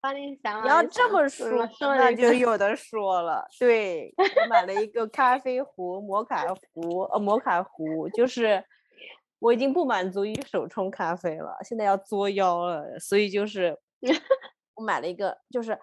帮你想。你要这么说，那就有的说了。对，我买了一个咖啡壶，摩卡壶，呃，摩卡壶就是。我已经不满足于手冲咖啡了，现在要作妖了，所以就是 我买了一个，就是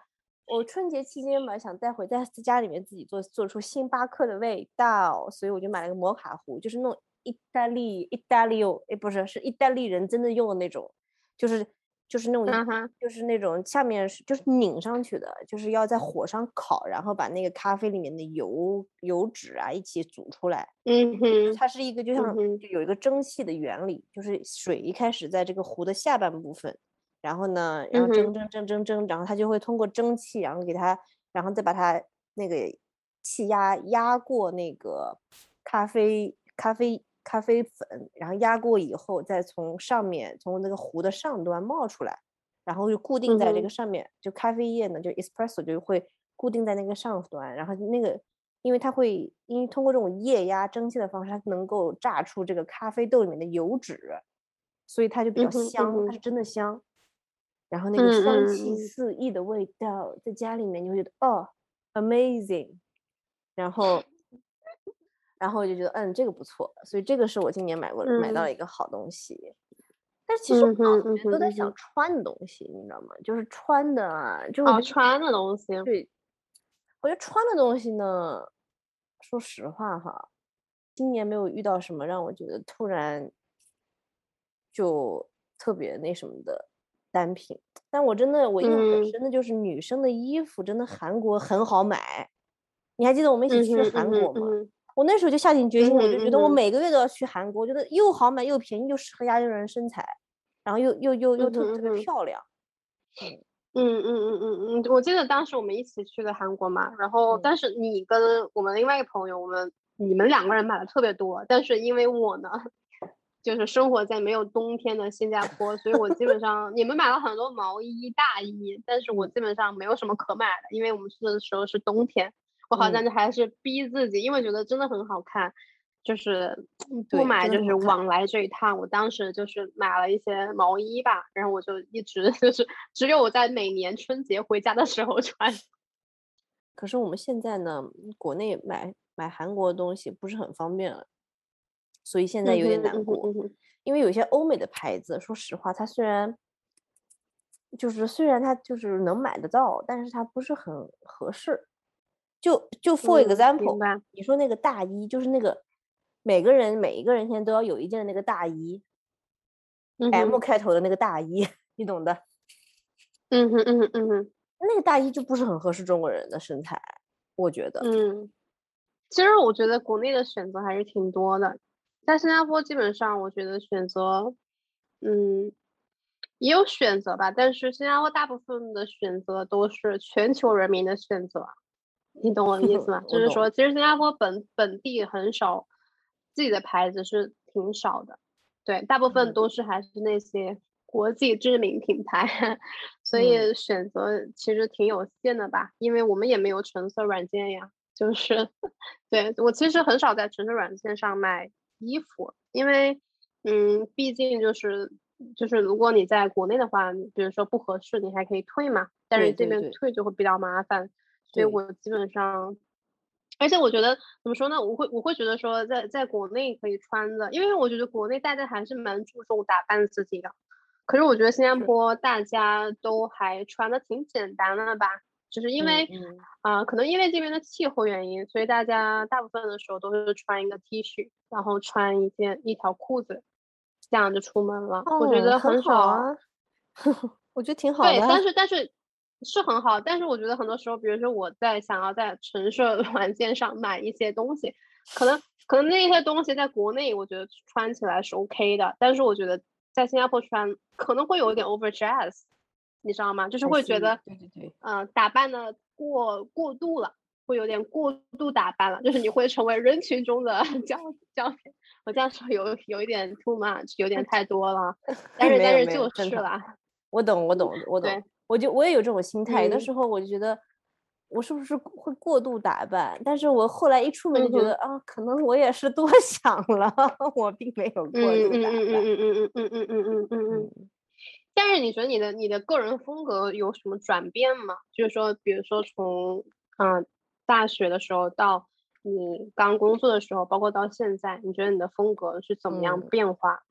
我春节期间嘛，想带回在家里面自己做，做出星巴克的味道，所以我就买了个摩卡壶，就是那种意大利意大利哦，哎不是，是意大利人真的用的那种，就是。就是那种，就是那种下面是就是拧上去的，就是要在火上烤，然后把那个咖啡里面的油油脂啊一起煮出来。嗯哼，它是一个就像就有一个蒸汽的原理，就是水一开始在这个壶的下半部分，然后呢，然后蒸蒸蒸蒸蒸，然后它就会通过蒸汽，然后给它，然后再把它那个气压压过那个咖啡咖啡。咖啡粉，然后压过以后，再从上面从那个壶的上端冒出来，然后就固定在这个上面。就咖啡液呢，就 espresso 就会固定在那个上端。然后那个，因为它会，因为通过这种液压蒸汽的方式，它能够榨出这个咖啡豆里面的油脂，所以它就比较香，它是真的香。然后那个香气四溢的味道，在家里面你会觉得哦，amazing。然后。然后我就觉得，嗯，这个不错，所以这个是我今年买过买到了一个好东西。但其实我脑子里面都在想穿的东西，你知道吗？就是穿的，就是穿的东西。对，我觉得穿的东西呢，说实话哈，今年没有遇到什么让我觉得突然就特别那什么的单品。但我真的我印象很深的就是女生的衣服，真的韩国很好买。你还记得我们一起去韩国吗？我那时候就下定决心，我就觉得我每个月都要去韩国，我觉得又好买又便宜，又适合亚洲人身材，然后又又又又特别特别漂亮。嗯嗯嗯嗯嗯，我记得当时我们一起去的韩国嘛，然后但是你跟我们另外一个朋友，我们你们两个人买的特别多，但是因为我呢，就是生活在没有冬天的新加坡，所以我基本上你们买了很多毛衣大衣，但是我基本上没有什么可买的，因为我们去的时候是冬天，我好像就还是逼自己，因为觉得真的很好看。就是不买，就是往来这一趟。我当时就是买了一些毛衣吧，然后我就一直 就是只有我在每年春节回家的时候穿。可是我们现在呢，国内买买韩国的东西不是很方便了，所以现在有点难过。因为有些欧美的牌子，说实话，它虽然就是虽然它就是能买得到，但是它不是很合适。就就 for example，你说那个大衣，就是那个。每个人每一个人现在都要有一件那个大衣，M 开头的那个大衣，你懂的。嗯哼嗯哼嗯哼，那个大衣就不是很合适中国人的身材，我觉得。嗯，其实我觉得国内的选择还是挺多的，在新加坡基本上我觉得选择，嗯，也有选择吧，但是新加坡大部分的选择都是全球人民的选择，你懂我的意思吗？就是说，其实新加坡本本地很少。自己的牌子是挺少的，对，大部分都是还是那些国际知名品牌，所以选择其实挺有限的吧。因为我们也没有橙色软件呀，就是，对我其实很少在橙色软件上买衣服，因为，嗯，毕竟就是就是如果你在国内的话，比如说不合适，你还可以退嘛，但是这边退就会比较麻烦，所以我基本上。而且我觉得怎么说呢？我会我会觉得说，在在国内可以穿的，因为我觉得国内大家还是蛮注重打扮自己的。可是我觉得新加坡大家都还穿的挺简单的吧，就是因为啊，可能因为这边的气候原因，所以大家大部分的时候都是穿一个 T 恤，然后穿一件一条裤子，这样就出门了。我觉得很好啊，我觉得挺好的。对，但是但是。是很好，但是我觉得很多时候，比如说我在想要在橙色 软件上买一些东西，可能可能那些东西在国内我觉得穿起来是 OK 的，但是我觉得在新加坡穿可能会有一点 overdress，你知道吗？就是会觉得，对对对，嗯，打扮的过过度了，会有点过度打扮了，就是你会成为人群中的 焦焦点。我这样说有有一点 too much，有点太多了，但是但是就是了。我懂我懂我懂。我就我也有这种心态，有的时候我就觉得我是不是会过度打扮，但是我后来一出门就觉得啊，可能我也是多 想了，我并没有过度打扮。嗯嗯嗯嗯嗯嗯嗯嗯嗯嗯嗯。但是你觉得你的你的个人风格有什么转变吗？就是说，比如说从嗯大学的时候到你刚工作的时候，包括到现在，你觉得你的风格是怎么样变化？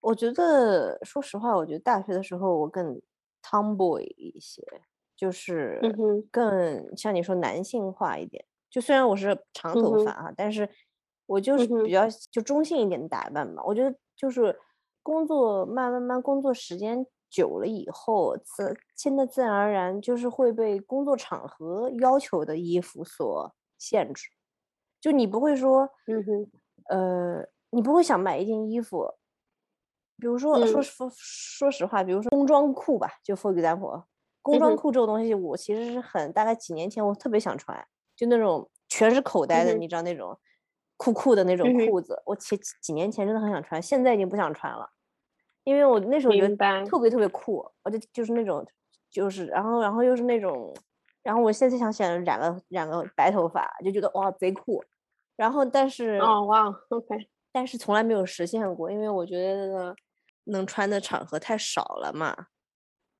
我觉得，说实话，我觉得大学的时候我更。Tomboy 一些，就是更像你说男性化一点。就虽然我是长头发啊，但是我就是比较就中性一点的打扮吧。我觉得就是工作慢慢慢工作时间久了以后，自现在自然而然就是会被工作场合要求的衣服所限制。就你不会说，嗯哼，呃，你不会想买一件衣服。比如说，说说说实话，比如说工装裤吧，就 for example，工装裤这种东西，我其实是很大概几年前我特别想穿，就那种全是口袋的，你知道那种酷酷的那种裤子，我前几年前真的很想穿，现在已经不想穿了，因为我那时候觉得特别特别酷，我就就是那种就是然后然后又是那种，然后我现在想想染个染个白头发，就觉得哇贼酷，然后但是哦哇 OK，但是从来没有实现过，因为我觉得。能穿的场合太少了嘛，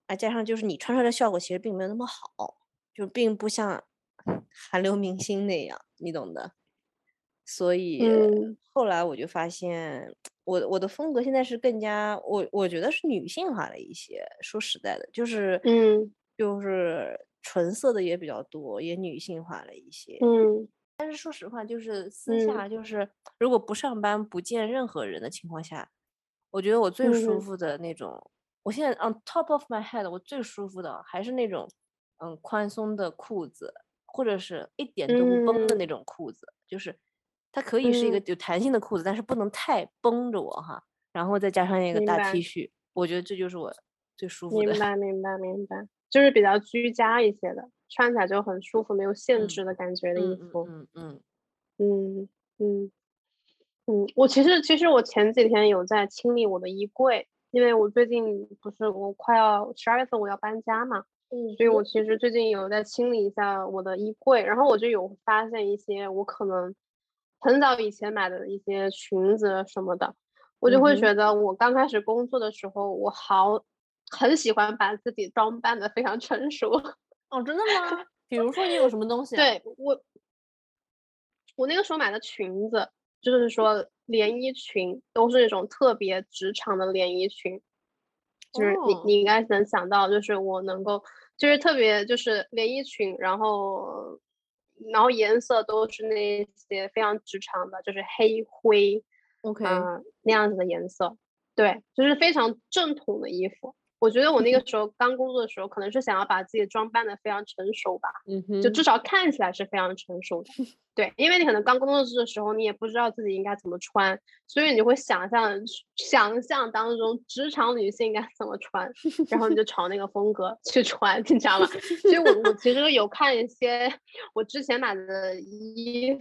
啊，加上就是你穿出来的效果其实并没有那么好，就并不像韩流明星那样，你懂的。所以后来我就发现，我我的风格现在是更加，我我觉得是女性化了一些。说实在的，就是嗯，就是纯色的也比较多，也女性化了一些。嗯，但是说实话，就是私下，就是如果不上班、不见任何人的情况下，我觉得我最舒服的那种，我现在 on top of my head，我最舒服的还是那种，嗯，宽松的裤子，或者是一点都不绷的那种裤子，就是它可以是一个有弹性的裤子，但是不能太绷着我哈，然后再加上一个大 T 恤，我觉得这就是我最舒服的。明白，明白，明白，就是比较居家一些的。穿起来就很舒服，没有限制的感觉的衣服。嗯嗯嗯嗯嗯我其实其实我前几天有在清理我的衣柜，因为我最近不是我快要十二月份我要搬家嘛，嗯，所以我其实最近有在清理一下我的衣柜，然后我就有发现一些我可能很早以前买的一些裙子什么的，我就会觉得我刚开始工作的时候，我好很喜欢把自己装扮的非常成熟。哦，真的吗？比如说你有什么东西？对我，我那个时候买的裙子，就是说连衣裙，都是那种特别职场的连衣裙，就是你你应该能想到，就是我能够，就是特别就是连衣裙，然后然后颜色都是那些非常职场的，就是黑灰，OK，那样子的颜色，对，就是非常正统的衣服。我觉得我那个时候刚工作的时候，可能是想要把自己装扮的非常成熟吧，嗯就至少看起来是非常成熟的。对，因为你可能刚工作的时候，你也不知道自己应该怎么穿，所以你就会想象想象当中职场女性应该怎么穿，然后你就朝那个风格去穿，你知道吗？所以我我其实有看一些我之前买的衣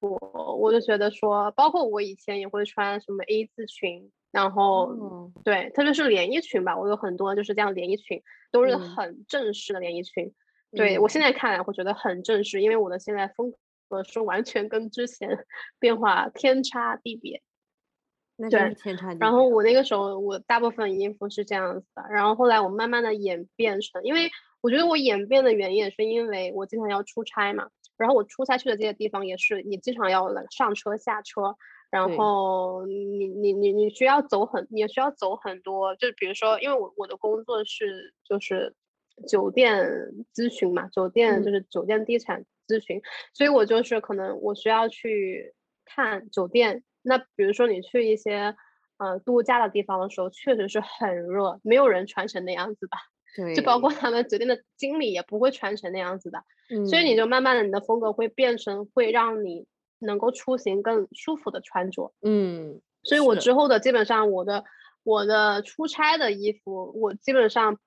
服，我就觉得说，包括我以前也会穿什么 A 字裙。然后，对，特别是连衣裙吧，我有很多就是这样连衣裙，都是很正式的连衣裙。对我现在看来会觉得很正式，因为我的现在风格是完全跟之前 变化天差地别。对，天差地别。然后我那个时候，我大部分衣服是这样子的。然后后来我慢慢的演变成，因为我觉得我演变的原因也是因为我经常要出差嘛。然后我出差去的这些地方也是，你经常要上车下车。然后你你你你需要走很，你需要走很多，就比如说，因为我我的工作是就是酒店咨询嘛，酒店就是酒店地产咨询，所以我就是可能我需要去看酒店。那比如说你去一些呃度假的地方的时候，确实是很热，没有人穿成那样子吧？对，就包括他们酒店的经理也不会穿成那样子的。嗯，所以你就慢慢的你的风格会变成会让你。能够出行更舒服的穿着，嗯，所以我之后的基本上我的我的出差的衣服，我基本上，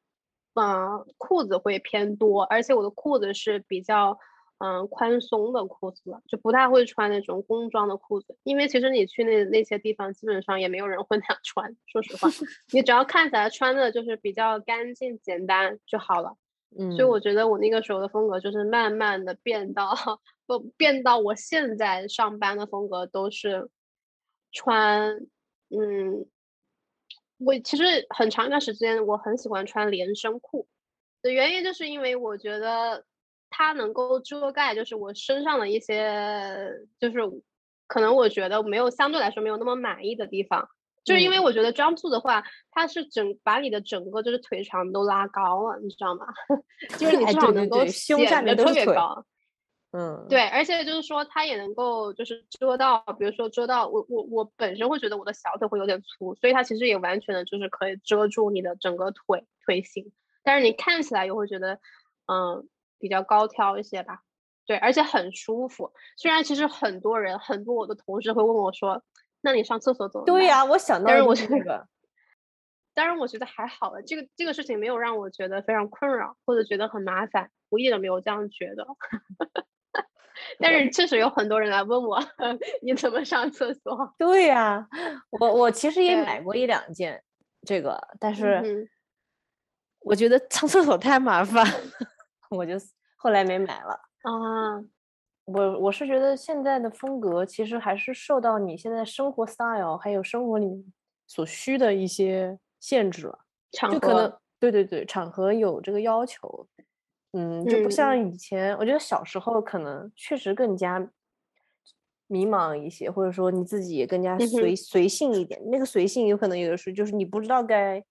嗯，裤子会偏多，而且我的裤子是比较嗯宽松的裤子，就不太会穿那种工装的裤子，因为其实你去那那些地方，基本上也没有人会那样穿，说实话，你只要看起来穿的就是比较干净简单就好了。嗯，所以我觉得我那个时候的风格就是慢慢的变到不变到我现在上班的风格都是穿，嗯，我其实很长一段时间我很喜欢穿连身裤的原因就是因为我觉得它能够遮盖就是我身上的一些就是可能我觉得没有相对来说没有那么满意的地方。就是因为我觉得 jump suit 的话，它是整把你的整个就是腿长都拉高了，你知道吗？就是你至少能够胸下面特别高。嗯，对，而且就是说它也能够就是遮到，比如说遮到我我我本身会觉得我的小腿会有点粗，所以它其实也完全的就是可以遮住你的整个腿腿型，但是你看起来又会觉得嗯比较高挑一些吧。对，而且很舒服。虽然其实很多人很多我的同事会问我说。那你上厕所怎么？对呀，我想到，但是我觉得，当然我觉得还好了。这个这个事情没有让我觉得非常困扰，或者觉得很麻烦，我一点都没有这样觉得。但是确实有很多人来问我，你怎么上厕所？对呀，我我其实也买过一两件这个，但是我觉得上厕所太麻烦，我就后来没买了啊。我我是觉得现在的风格其实还是受到你现在生活 style 还有生活里面所需的一些限制了，就可能对对对，场合有这个要求，嗯，就不像以前，我觉得小时候可能确实更加迷茫一些，或者说你自己也更加随随性一点。那个随性有可能有的时候就是你不知道该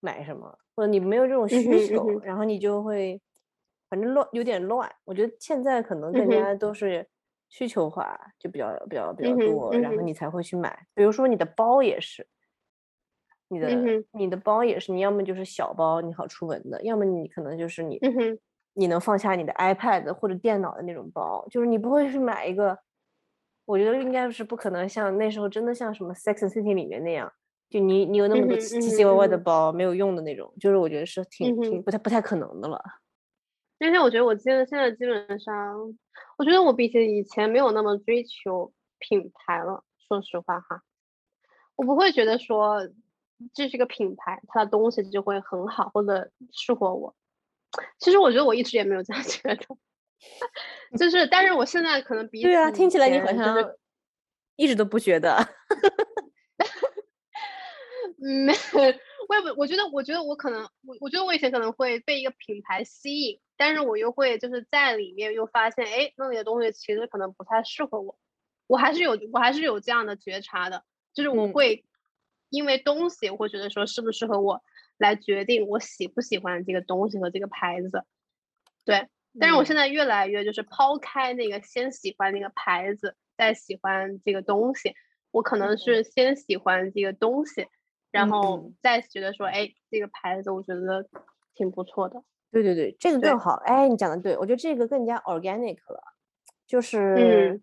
买什么，或者你没有这种需求，然后你就会。反正乱有点乱，我觉得现在可能更加都是，需求化就比较比较比较多，然后你才会去买。比如说你的包也是，你的你的包也是，你要么就是小包，你好出门的；要么你可能就是你你能放下你的 iPad 或者电脑的那种包，就是你不会去买一个。我觉得应该是不可能像那时候真的像什么 Sex and City 里面那样，就你你有那么多奇奇怪怪的包没有用的那种，就是我觉得是挺挺不太不太可能的了。而且我觉得我现在现在基本上，我觉得我比起以前没有那么追求品牌了。说实话哈，我不会觉得说这是个品牌，它的东西就会很好或者适合我。其实我觉得我一直也没有这样觉得。就是，但是我现在可能比对啊，听起来你好像一直都不觉得。嗯，我也不，我觉得，我觉得我可能，我我觉得我以前可能会被一个品牌吸引，但是我又会就是在里面又发现，哎，那里的东西其实可能不太适合我。我还是有，我还是有这样的觉察的，就是我会因为东西，我会觉得说适不适合我来决定我喜不喜欢这个东西和这个牌子，对。但是我现在越来越就是抛开那个先喜欢那个牌子，再喜欢这个东西。我可能是先喜欢这个东西，然后再觉得说，哎，这个牌子我觉得挺不错的。对对对，这个更好。哎，你讲的对，我觉得这个更加 organic 了。就是，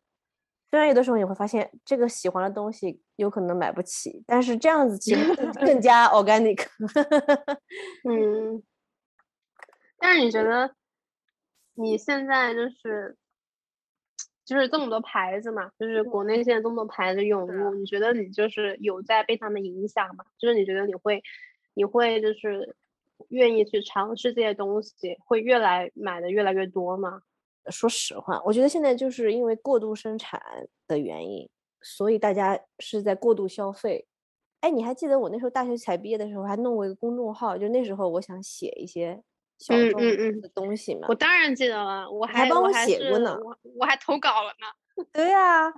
虽然有的时候你会发现这个喜欢的东西有可能买不起，但是这样子其实更 加 organic。嗯，但是你觉得？你现在就是，就是这么多牌子嘛，就是国内现在这么多牌子涌入，你觉得你就是有在被他们影响吗？就是你觉得你会，你会就是愿意去尝试这些东西，会越来买的越来越多吗？说实话，我觉得现在就是因为过度生产的原因，所以大家是在过度消费。哎，你还记得我那时候大学才毕业的时候，还弄过一个公众号，就那时候我想写一些。嗯嗯嗯的东西嘛，我当然记得了，我还帮我写过呢，我我还投稿了呢。对呀，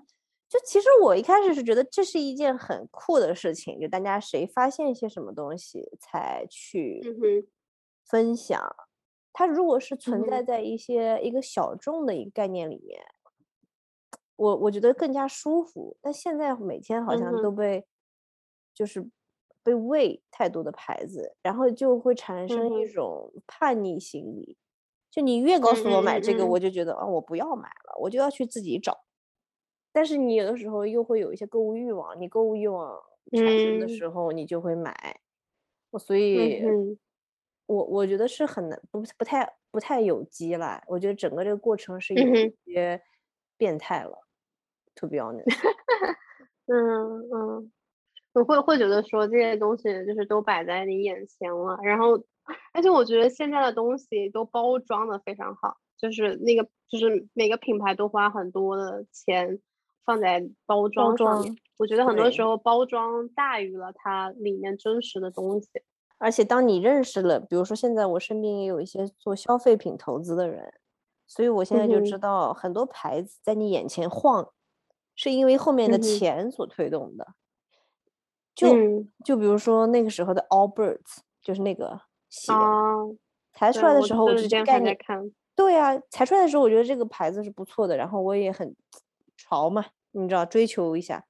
就其实我一开始是觉得这是一件很酷的事情，就大家谁发现一些什么东西才去分享。它如果是存在在一些一个小众的一个概念里面，我我觉得更加舒服。但现在每天好像都被就是。被喂太多的牌子，然后就会产生一种叛逆心理。就你越告诉我买这个，我就觉得啊，我不要买了，我就要去自己找。但是你有的时候又会有一些购物欲望，你购物欲望产生的时候，你就会买。我所以，我我觉得是很难，不不太不太有机了。我觉得整个这个过程是有一些变态了。To be honest，嗯嗯。我会会觉得说这些东西就是都摆在你眼前了，然后，而且我觉得现在的东西都包装的非常好，就是那个就是每个品牌都花很多的钱放在包装上面。我觉得很多时候包装大于了它里面真实的东西。而且当你认识了，比如说现在我身边也有一些做消费品投资的人，所以我现在就知道很多牌子在你眼前晃，是因为后面的钱所推动的。就就比如说那个时候的 Allbirds，就是那个鞋，才出来的时候我直接概念看。对呀，才出来的时候我觉得这个牌子是不错的，然后我也很潮嘛，你知道追求一下。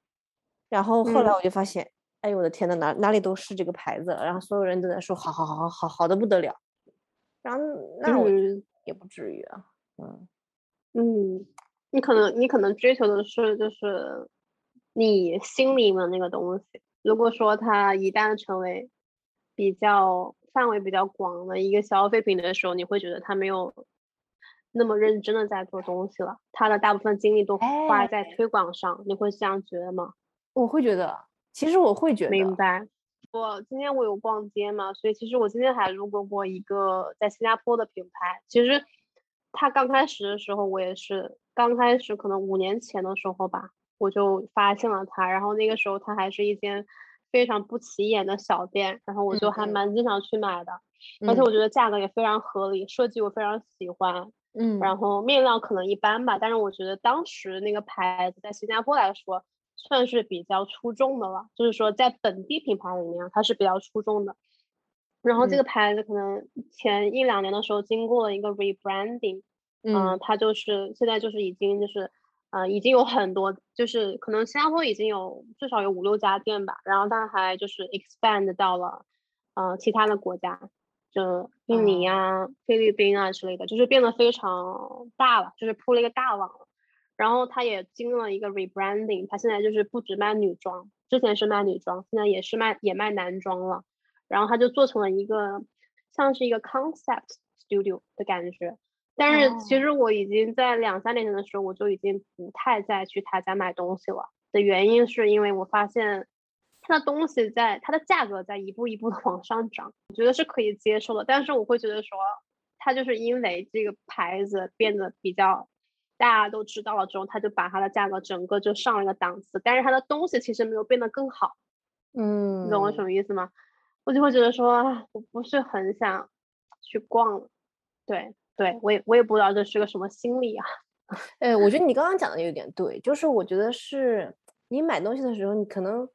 然后后来我就发现，哎呦我的天呐，哪哪里都是这个牌子，然后所有人都在说好好好好好好的不得了。然后那我也不至于啊，嗯嗯，你可能你可能追求的是就是你心里面那个东西。如果说它一旦成为比较范围比较广的一个消费品的时候，你会觉得它没有那么认真的在做东西了，他的大部分精力都花在推广上，你会这样觉得吗？我会觉得，其实我会觉得。明白。我今天我有逛街嘛，所以其实我今天还路过过一个在新加坡的品牌。其实他刚开始的时候，我也是刚开始可能五年前的时候吧。我就发现了它，然后那个时候它还是一间非常不起眼的小店，然后我就还蛮经常去买的，而且我觉得价格也非常合理，设计我非常喜欢，嗯，然后面料可能一般吧，但是我觉得当时那个牌子在新加坡来说算是比较出众的了，就是说在本地品牌里面它是比较出众的，然后这个牌子可能前一两年的时候经过了一个 rebranding，嗯，它就是现在就是已经就是。呃，已经有很多，就是可能新加坡已经有至少有五六家店吧，然后它还就是 expand 到了，呃，其他的国家，就印尼啊、菲律宾啊之类的，就是变得非常大了，就是铺了一个大网了。然后它也经历了一个 rebranding，它现在就是不止卖女装，之前是卖女装，现在也是卖也卖男装了。然后它就做成了一个像是一个 concept studio 的感觉。但是其实我已经在两三年前的时候，我就已经不太再去他家买东西了。的原因是因为我发现他的东西在它的价格在一步一步的往上涨，我觉得是可以接受的。但是我会觉得说，它就是因为这个牌子变得比较大家都知道了之后，它就把它的价格整个就上了一个档次。但是它的东西其实没有变得更好。嗯，你懂我什么意思吗？我就会觉得说，我不是很想去逛了。对。对我也我也不知道这是个什么心理啊，哎，我觉得你刚刚讲的有点对，就是我觉得是你买东西的时候，你可能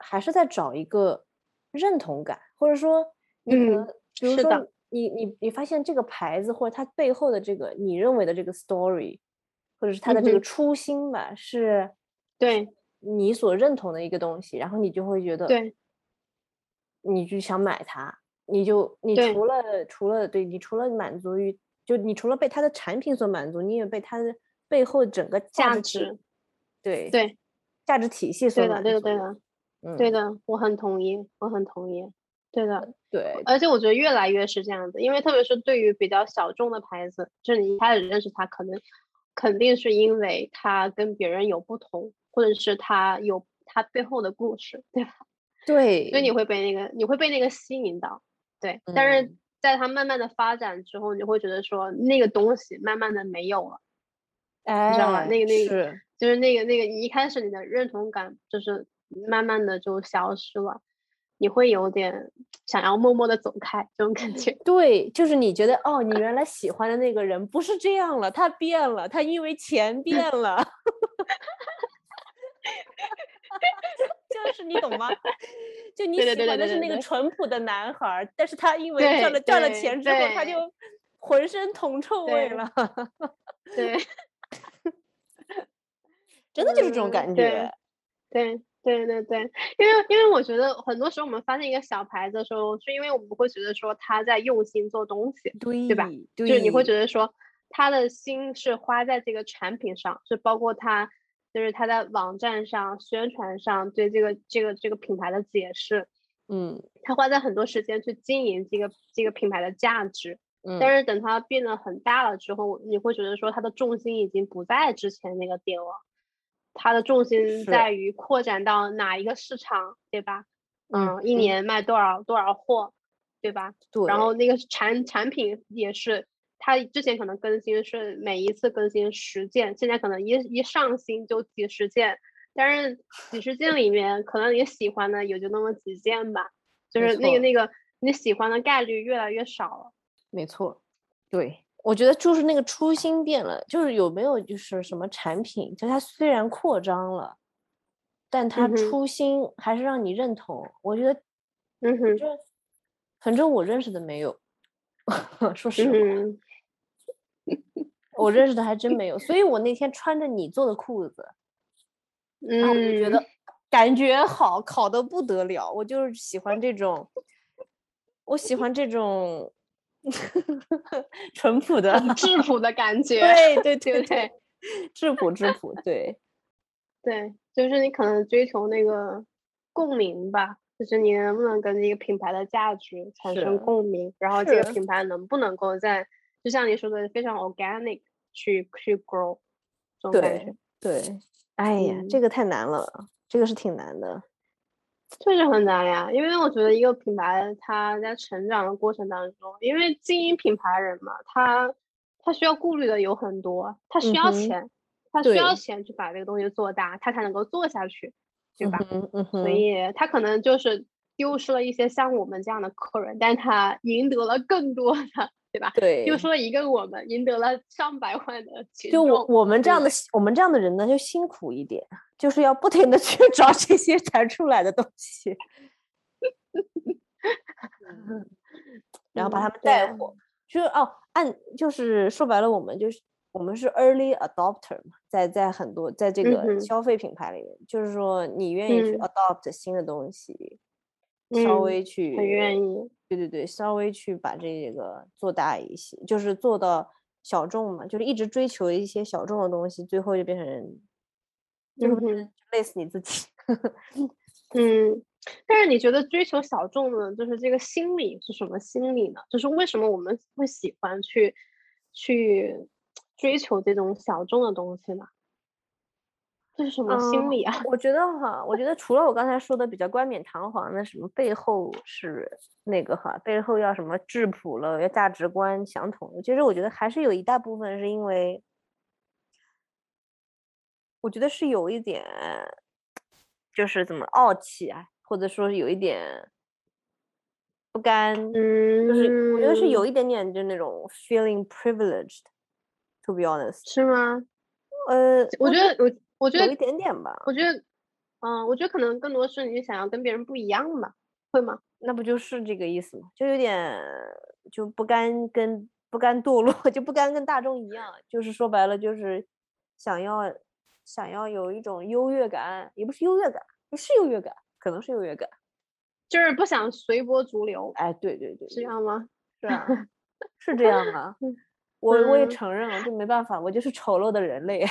还是在找一个认同感，或者说你可能，比如说你你你发现这个牌子或者它背后的这个你认为的这个 story，或者是它的这个初心吧，是对。你所认同的一个东西，然后你就会觉得，对，你就想买它。你就你除。了除了对你除了满足于就你除了被它的产品所满足，你也被它的背后整个价值对对。价值体系所对的对的对的嗯对的我很同意我很同意对的对而且我觉得越来越是这样子，因为特别是对于比较小众的牌子，就是你一开始认识它，可能肯定是因为它跟别人有不同，或者是它有它背后的故事，对吧？对，所以你会被那个你会被那个吸引到。对，但是在它慢慢的发展之后，你会觉得说那个东西慢慢的没有了，哎，你知道吗？那个那个就是那个那个，一开始你的认同感就是慢慢的就消失了，你会有点想要默默的走开这种感觉。对，就是你觉得哦，你 原来喜欢的那个人不是这样了，他变了，他因为钱变了。就是你懂吗？就你喜欢的是那个淳朴的男孩，但是他因为赚了赚了钱之后，他就浑身铜臭味了。对，真的就是这种感觉。对对对对，因为因为我觉得很多时候我们发现一个小牌子的时候，是因为我们会觉得说他在用心做东西，对吧？就是你会觉得说他的心是花在这个产品上，就包括他。就是他在网站上宣传上对这个这个这个品牌的解释，嗯，他花在很多时间去经营这个这个品牌的价值，嗯，但是等他变得很大了之后，你会觉得说他的重心已经不在之前那个点了，他的重心在于扩展到哪一个市场，对吧？嗯，一年卖多少多少货，对吧？对，然后那个产产品也是。它之前可能更新是每一次更新十件，现在可能一一上新就几十件，但是几十件里面可能你喜欢的也就那么几件吧，就是那个那个你喜欢的概率越来越少了。没错，对，我觉得就是那个初心变了，就是有没有就是什么产品，就它虽然扩张了，但它初心还是让你认同。我觉得，嗯哼，反正我认识的没有，说实话。我认识的还真没有，所以我那天穿着你做的裤子，嗯，我就觉得 感觉好，好的不得了。我就是喜欢这种，我喜欢这种 淳朴的、质朴的感 觉。对对对对，质朴质朴，对对，就是你可能追求那个共鸣吧，就是你能不能跟这个品牌的价值产生共鸣，然后这个品牌能不能够在。就像你说的，非常 organic 去去 grow，对对，哎呀，这个太难了，这个是挺难的，确实很难呀。因为我觉得一个品牌它在成长的过程当中，因为经营品牌人嘛，他他需要顾虑的有很多，他需要钱，他需要钱去把这个东西做大，他才能够做下去，对吧？嗯所以他可能就是丢失了一些像我们这样的客人，但他赢得了更多的。对吧？对，就说一个我们赢得了上百万的群就我我们这样的我们这样的人呢，就辛苦一点，就是要不停的去 找这些才出来的东西，然后把他们带火。就是哦，按就是说白了，我们就是我们是 early adopter 嘛，在在很多在这个消费品牌里面，就是说你愿意去 adopt 新的东西，稍微去很愿意，对对对，稍微去把这个做大一些，就是做到小众嘛，就是一直追求一些小众的东西，最后就变成，就是累死你自己。嗯，但是你觉得追求小众的，就是这个心理是什么心理呢？就是为什么我们会喜欢去去？追求这种小众的东西呢？这是什么心理啊？我觉得哈，我觉得除了我刚才说的比较冠冕堂皇的什么背后是那个哈，背后要什么质朴了，要价值观相同。其实我觉得还是有一大部分是因为，我觉得是有一点，就是怎么傲气啊，或者说有一点不甘，嗯，就是我觉得是有一点点就那种 feeling privileged。To be honest，是吗？呃，我觉得我我觉得有一点点吧。我觉得，嗯，我觉得可能更多是你想要跟别人不一样吧？会吗？那不就是这个意思吗？就有点就不甘跟不甘堕落，就不甘跟大众一样。就是说白了，就是想要想要有一种优越感，也不是优越感，也是优越感，可能是优越感，就是不想随波逐流。哎，对对对，是这样吗？是啊，是这样啊。我我也承认了，这没办法，我就是丑陋的人类。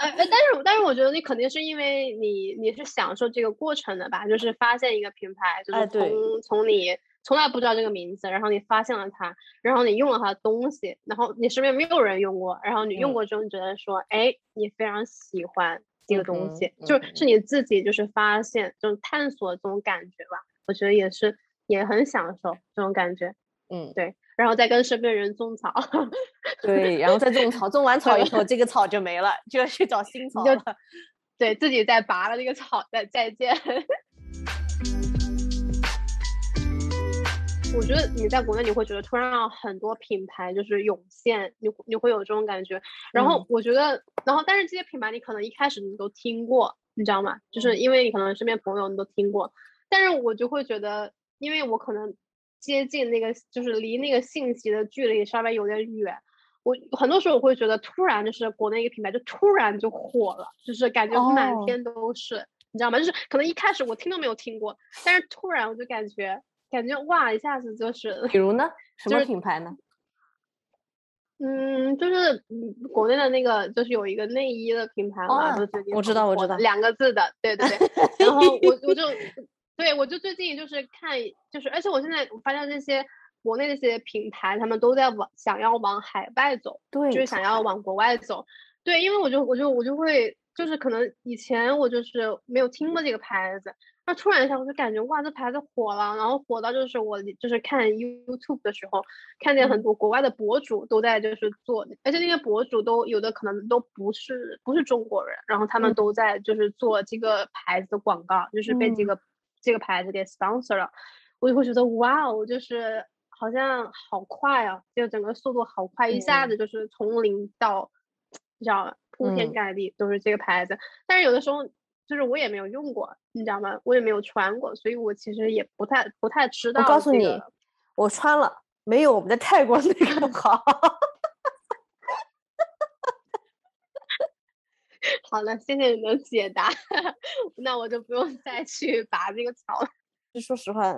哎哎，但是但是我觉得你肯定是因为你你是享受这个过程的吧？就是发现一个品牌，就是从从你从来不知道这个名字，然后你发现了它，然后你用了它的东西，然后你身边没有人用过，然后你用过之后，你觉得说，哎，你非常喜欢这个东西，就是是你自己就是发现，就是探索这种感觉吧？我觉得也是也很享受这种感觉。嗯，对。然后再跟身边人种草，对，然后再种草，种完草以后，这个草就没了，就要去找新草了。对自己再拔了那个草，再再见。我觉得你在国内你会觉得突然让很多品牌就是涌现，你你会有这种感觉。然后我觉得，然后但是这些品牌你可能一开始你都听过，你知道吗？就是因为你可能身边朋友你都听过，但是我就会觉得，因为我可能。接近那个就是离那个信息的距离稍微有点远，我很多时候我会觉得突然就是国内一个品牌就突然就火了，就是感觉满天都是，你知道吗？就是可能一开始我听都没有听过，但是突然我就感觉感觉哇，一下子就是。比如呢？什么品牌呢？嗯，就是国内的那个就是有一个内衣的品牌嘛，我知道我知道两个字的，对对对，然后我我就。对，我就最近就是看，就是，而且我现在我发现那些国内那些品牌，他们都在往想要往海外走，对，就是想要往国外走。对，因为我就我就我就会，就是可能以前我就是没有听过这个牌子，那突然一下我就感觉哇，这牌子火了，然后火到就是我就是看 YouTube 的时候，看见很多国外的博主都在就是做，而且那些博主都有的可能都不是不是中国人，然后他们都在就是做这个牌子的广告，就是被这个。这个牌子给 sponsor 了，我就会觉得哇哦，就是好像好快啊，就整个速度好快，一下子就是从零到，你知道吗？铺天盖地都是这个牌子。但是有的时候就是我也没有用过，你知道吗？我也没有穿过，所以我其实也不太不太知道。我告诉你，我穿了，没有我们在泰国那个 好。好了，谢谢你的解答，那我就不用再去拔这个草了。就说实话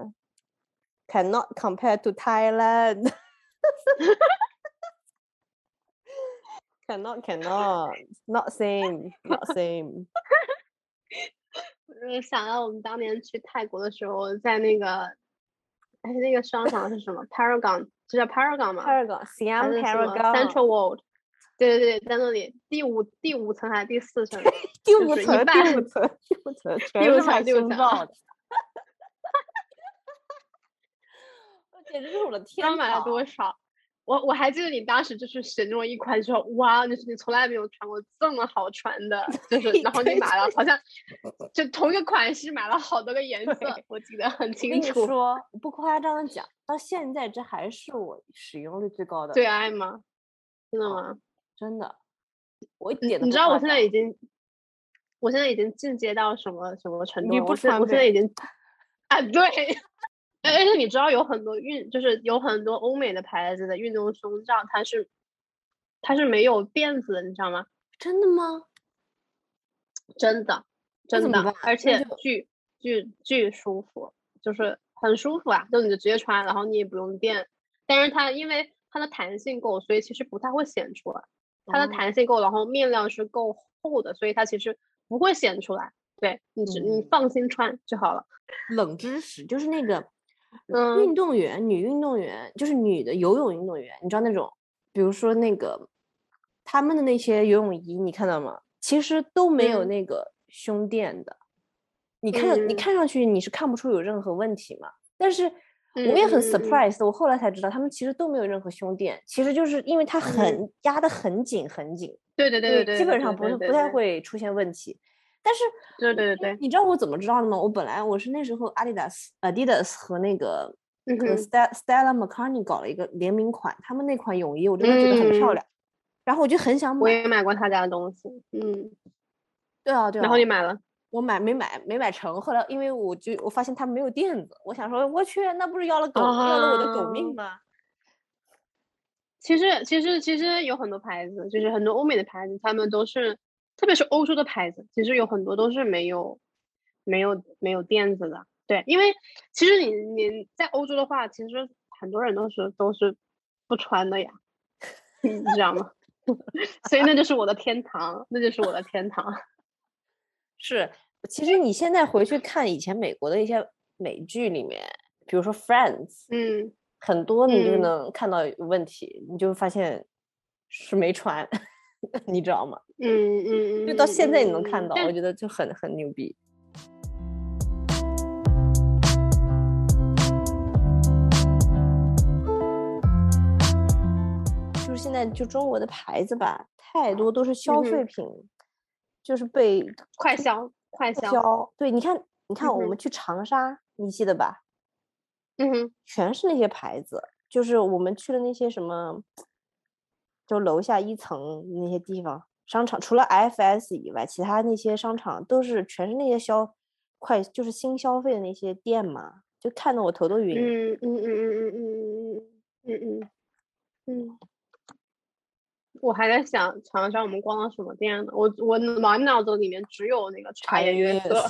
，cannot compare to Thailand。cannot cannot not same not same。我想到我们当年去泰国的时候，在那个哎那个商场是什么？Paragon，这叫 Paragon 吗？Paragon，Siam Paragon，Central World。对对对，在那里第五第五层还是第四层？第五层，第五层，第五层，第五层，第五层。我简直是我的 天！刚买了多少？我我还记得你当时就是选中了一款，说哇，就是你从来没有穿过这么好穿的，就是然后你买了，好像就同一个款式买了好多个颜色，我记得很清楚。说不夸张的讲，到现在这还是我使用率最高的。最爱吗？真的吗？真的，我一点你知道我现在已经，我现在已经进阶到什么什么程度？你不穿，我现在已经啊，对，而且你知道有很多运，就是有很多欧美的牌子的运动胸罩，它是它是没有垫子的，你知道吗？真的吗？真的，真的，而且巨巨巨舒服，就是很舒服啊！就你就直接穿，然后你也不用垫。但是它因为它的弹性够，所以其实不太会显出来。它的弹性够，然后面料是够厚的，所以它其实不会显出来。对你只你放心穿就好了。冷知识就是那个，嗯，运动员女运动员就是女的游泳运动员，你知道那种，比如说那个他们的那些游泳衣，你看到吗？其实都没有那个胸垫的，你看你看上去你是看不出有任何问题嘛？但是我也很 surprise，我后来才知道他们其实都没有任何胸垫，其实就是因为它很压得很紧很紧，对对对对对，基本上不是不太会出现问题。但是对对对对，你知道我怎么知道的吗？我本来我是那时候 Adidas Adidas 和那个 Stella McCartney 搞了一个联名款，他们那款泳衣我真的觉得很漂亮。然后我就很想买，我也买过他家的东西，嗯，对啊对啊。然后你买了？我买没买没买成。后来因为我就我发现它没有垫子，我想说我去，那不是要了狗要了我的狗命吗？其实其实其实有很多牌子，就是很多欧美的牌子，他们都是，特别是欧洲的牌子，其实有很多都是没有没有没有垫子的。对，因为其实你你在欧洲的话，其实很多人都是都是不穿的呀，你知道吗？所以那就是我的天堂，那就是我的天堂。是，其实你现在回去看以前美国的一些美剧里面，比如说《Friends》，嗯，很多你就能看到问题，你就发现是没穿，你知道吗？嗯嗯嗯，就到现在你能看到，我觉得就很很牛逼。就是现在就中国的牌子吧，太多都是消费品，就是被快消快销。对，你看，你看，我们去长沙，你记得吧？嗯哼，全是那些牌子，就是我们去的那些什么，就楼下一层那些地方商场，除了 FS 以外，其他那些商场都是全是那些消快，就是新消费的那些店嘛，就看得我头都晕。嗯嗯嗯嗯嗯嗯嗯嗯嗯嗯嗯。我还在想长沙我们逛了什么店呢？我我满脑子里面只有那个茶颜悦色。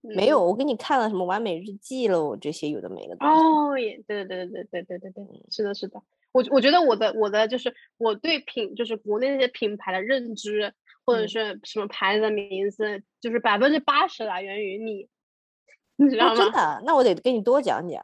没有，我给你看了什么完美日记喽，这些有的没的。哦也，对对对对对对对对，是的，是的。我我觉得我的我的就是我对品就是国内那些品牌的认知或者是什么牌子的名字，就是百分之八十来源于你，你知道吗？真的？那我得跟你多讲讲。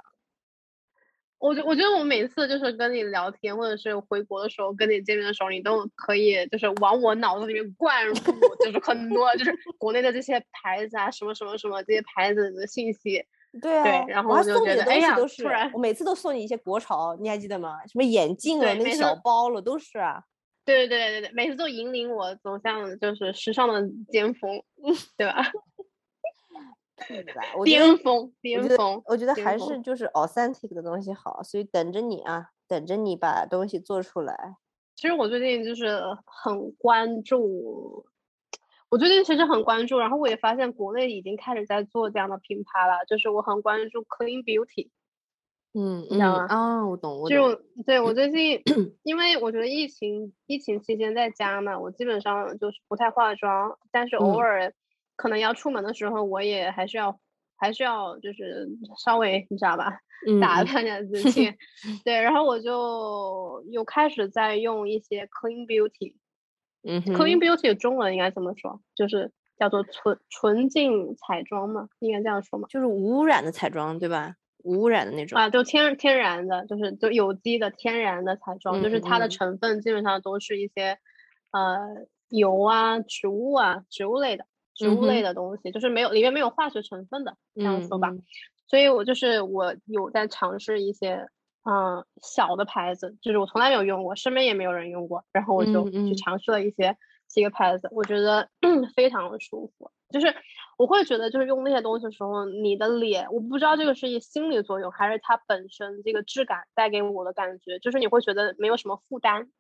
我觉我觉得我每次就是跟你聊天，或者是回国的时候跟你见面的时候，你都可以就是往我脑子里面灌入，就是很多就是国内的这些牌子啊，什么什么什么这些牌子的信息。对啊，对，然后我就觉得，哎呀，突然我每次都送你一些国潮，你还记得吗？什么眼镜啊，那个小包了，都是啊。对对对对对，每次都引领我走向就是时尚的尖峰，对吧？巅峰，巅峰，我觉得还是就是 authentic 的东西好，所以等着你啊，等着你把东西做出来。其实我最近就是很关注，我最近其实很关注，然后我也发现国内已经开始在做这样的品牌了，就是我很关注 clean beauty，嗯，你知道吗？啊，我懂，我就对我最近，因为我觉得疫情疫情期间在家嘛，我基本上就是不太化妆，但是偶尔。可能要出门的时候，我也还是要，还是要就是稍微你知道吧，打扮一下自 己。对，然后我就又开始在用一些 clean beauty。嗯，clean beauty 中文应该怎么说？就是叫做纯纯净彩妆嘛，应该这样说嘛？就是无污染的彩妆，对吧？无污染的那种啊，就天天然的，就是就有机的天然的彩妆，就是它的成分基本上都是一些呃油啊、植物啊、植物类的。植物类的东西，就是没有里面没有化学成分的，这样说吧。所以我就是我有在尝试一些嗯小的牌子，就是我从来没有用过，身边也没有人用过，然后我就去尝试了一些几个牌子，我觉得 非常的舒服。就是我会觉得，就是用那些东西的时候，你的脸，我不知道这个是一心理作用，还是它本身这个质感带给我的感觉，就是你会觉得没有什么负担，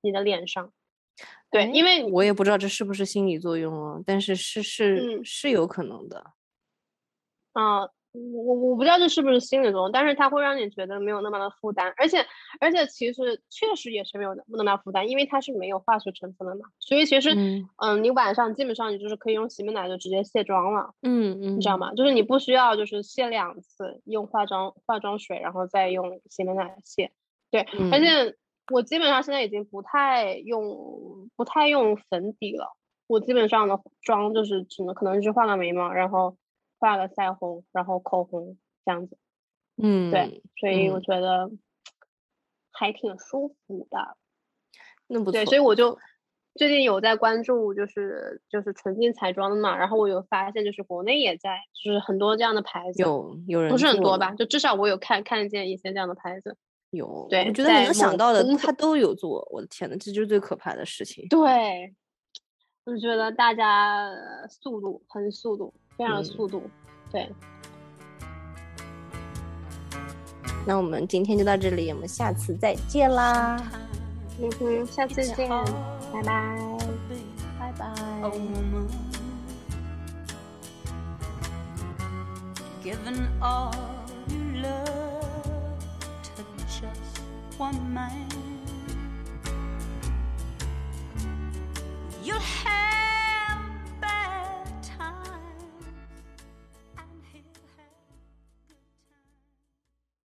你的脸上。对，因为我也不知道这是不是心理作用啊，但是是是是有可能的。嗯。我我不知道这是不是心理作用，但是它会让你觉得没有那么的负担，而且而且其实确实也是没有那么负担，因为它是没有化学成分的嘛，所以其实嗯，你晚上基本上你就是可以用洗面奶就直接卸妆了，嗯嗯，你知道吗？就是你不需要就是卸两次，用化妆化妆水然后再用洗面奶卸，对，而且我基本上现在已经不太用不太用粉底了，我基本上的妆就是只能可能是画个眉毛，然后。画个腮红，然后口红这样子，嗯，对，所以我觉得还挺舒服的。那不错。对，所以我就最近有在关注，就是就是纯净彩妆的嘛。然后我有发现，就是国内也在，就是很多这样的牌子，有有人不是很多吧？就至少我有看看见一些这样的牌子。有，对，我觉得你能想到的，他都有做。我的天呐，这就是最可怕的事情。对，我觉得大家速度很速度。非常速度，对。那我们今天就到这里，我们下次再见啦。嗯哼，下次见，拜拜，拜拜。one man. You'll have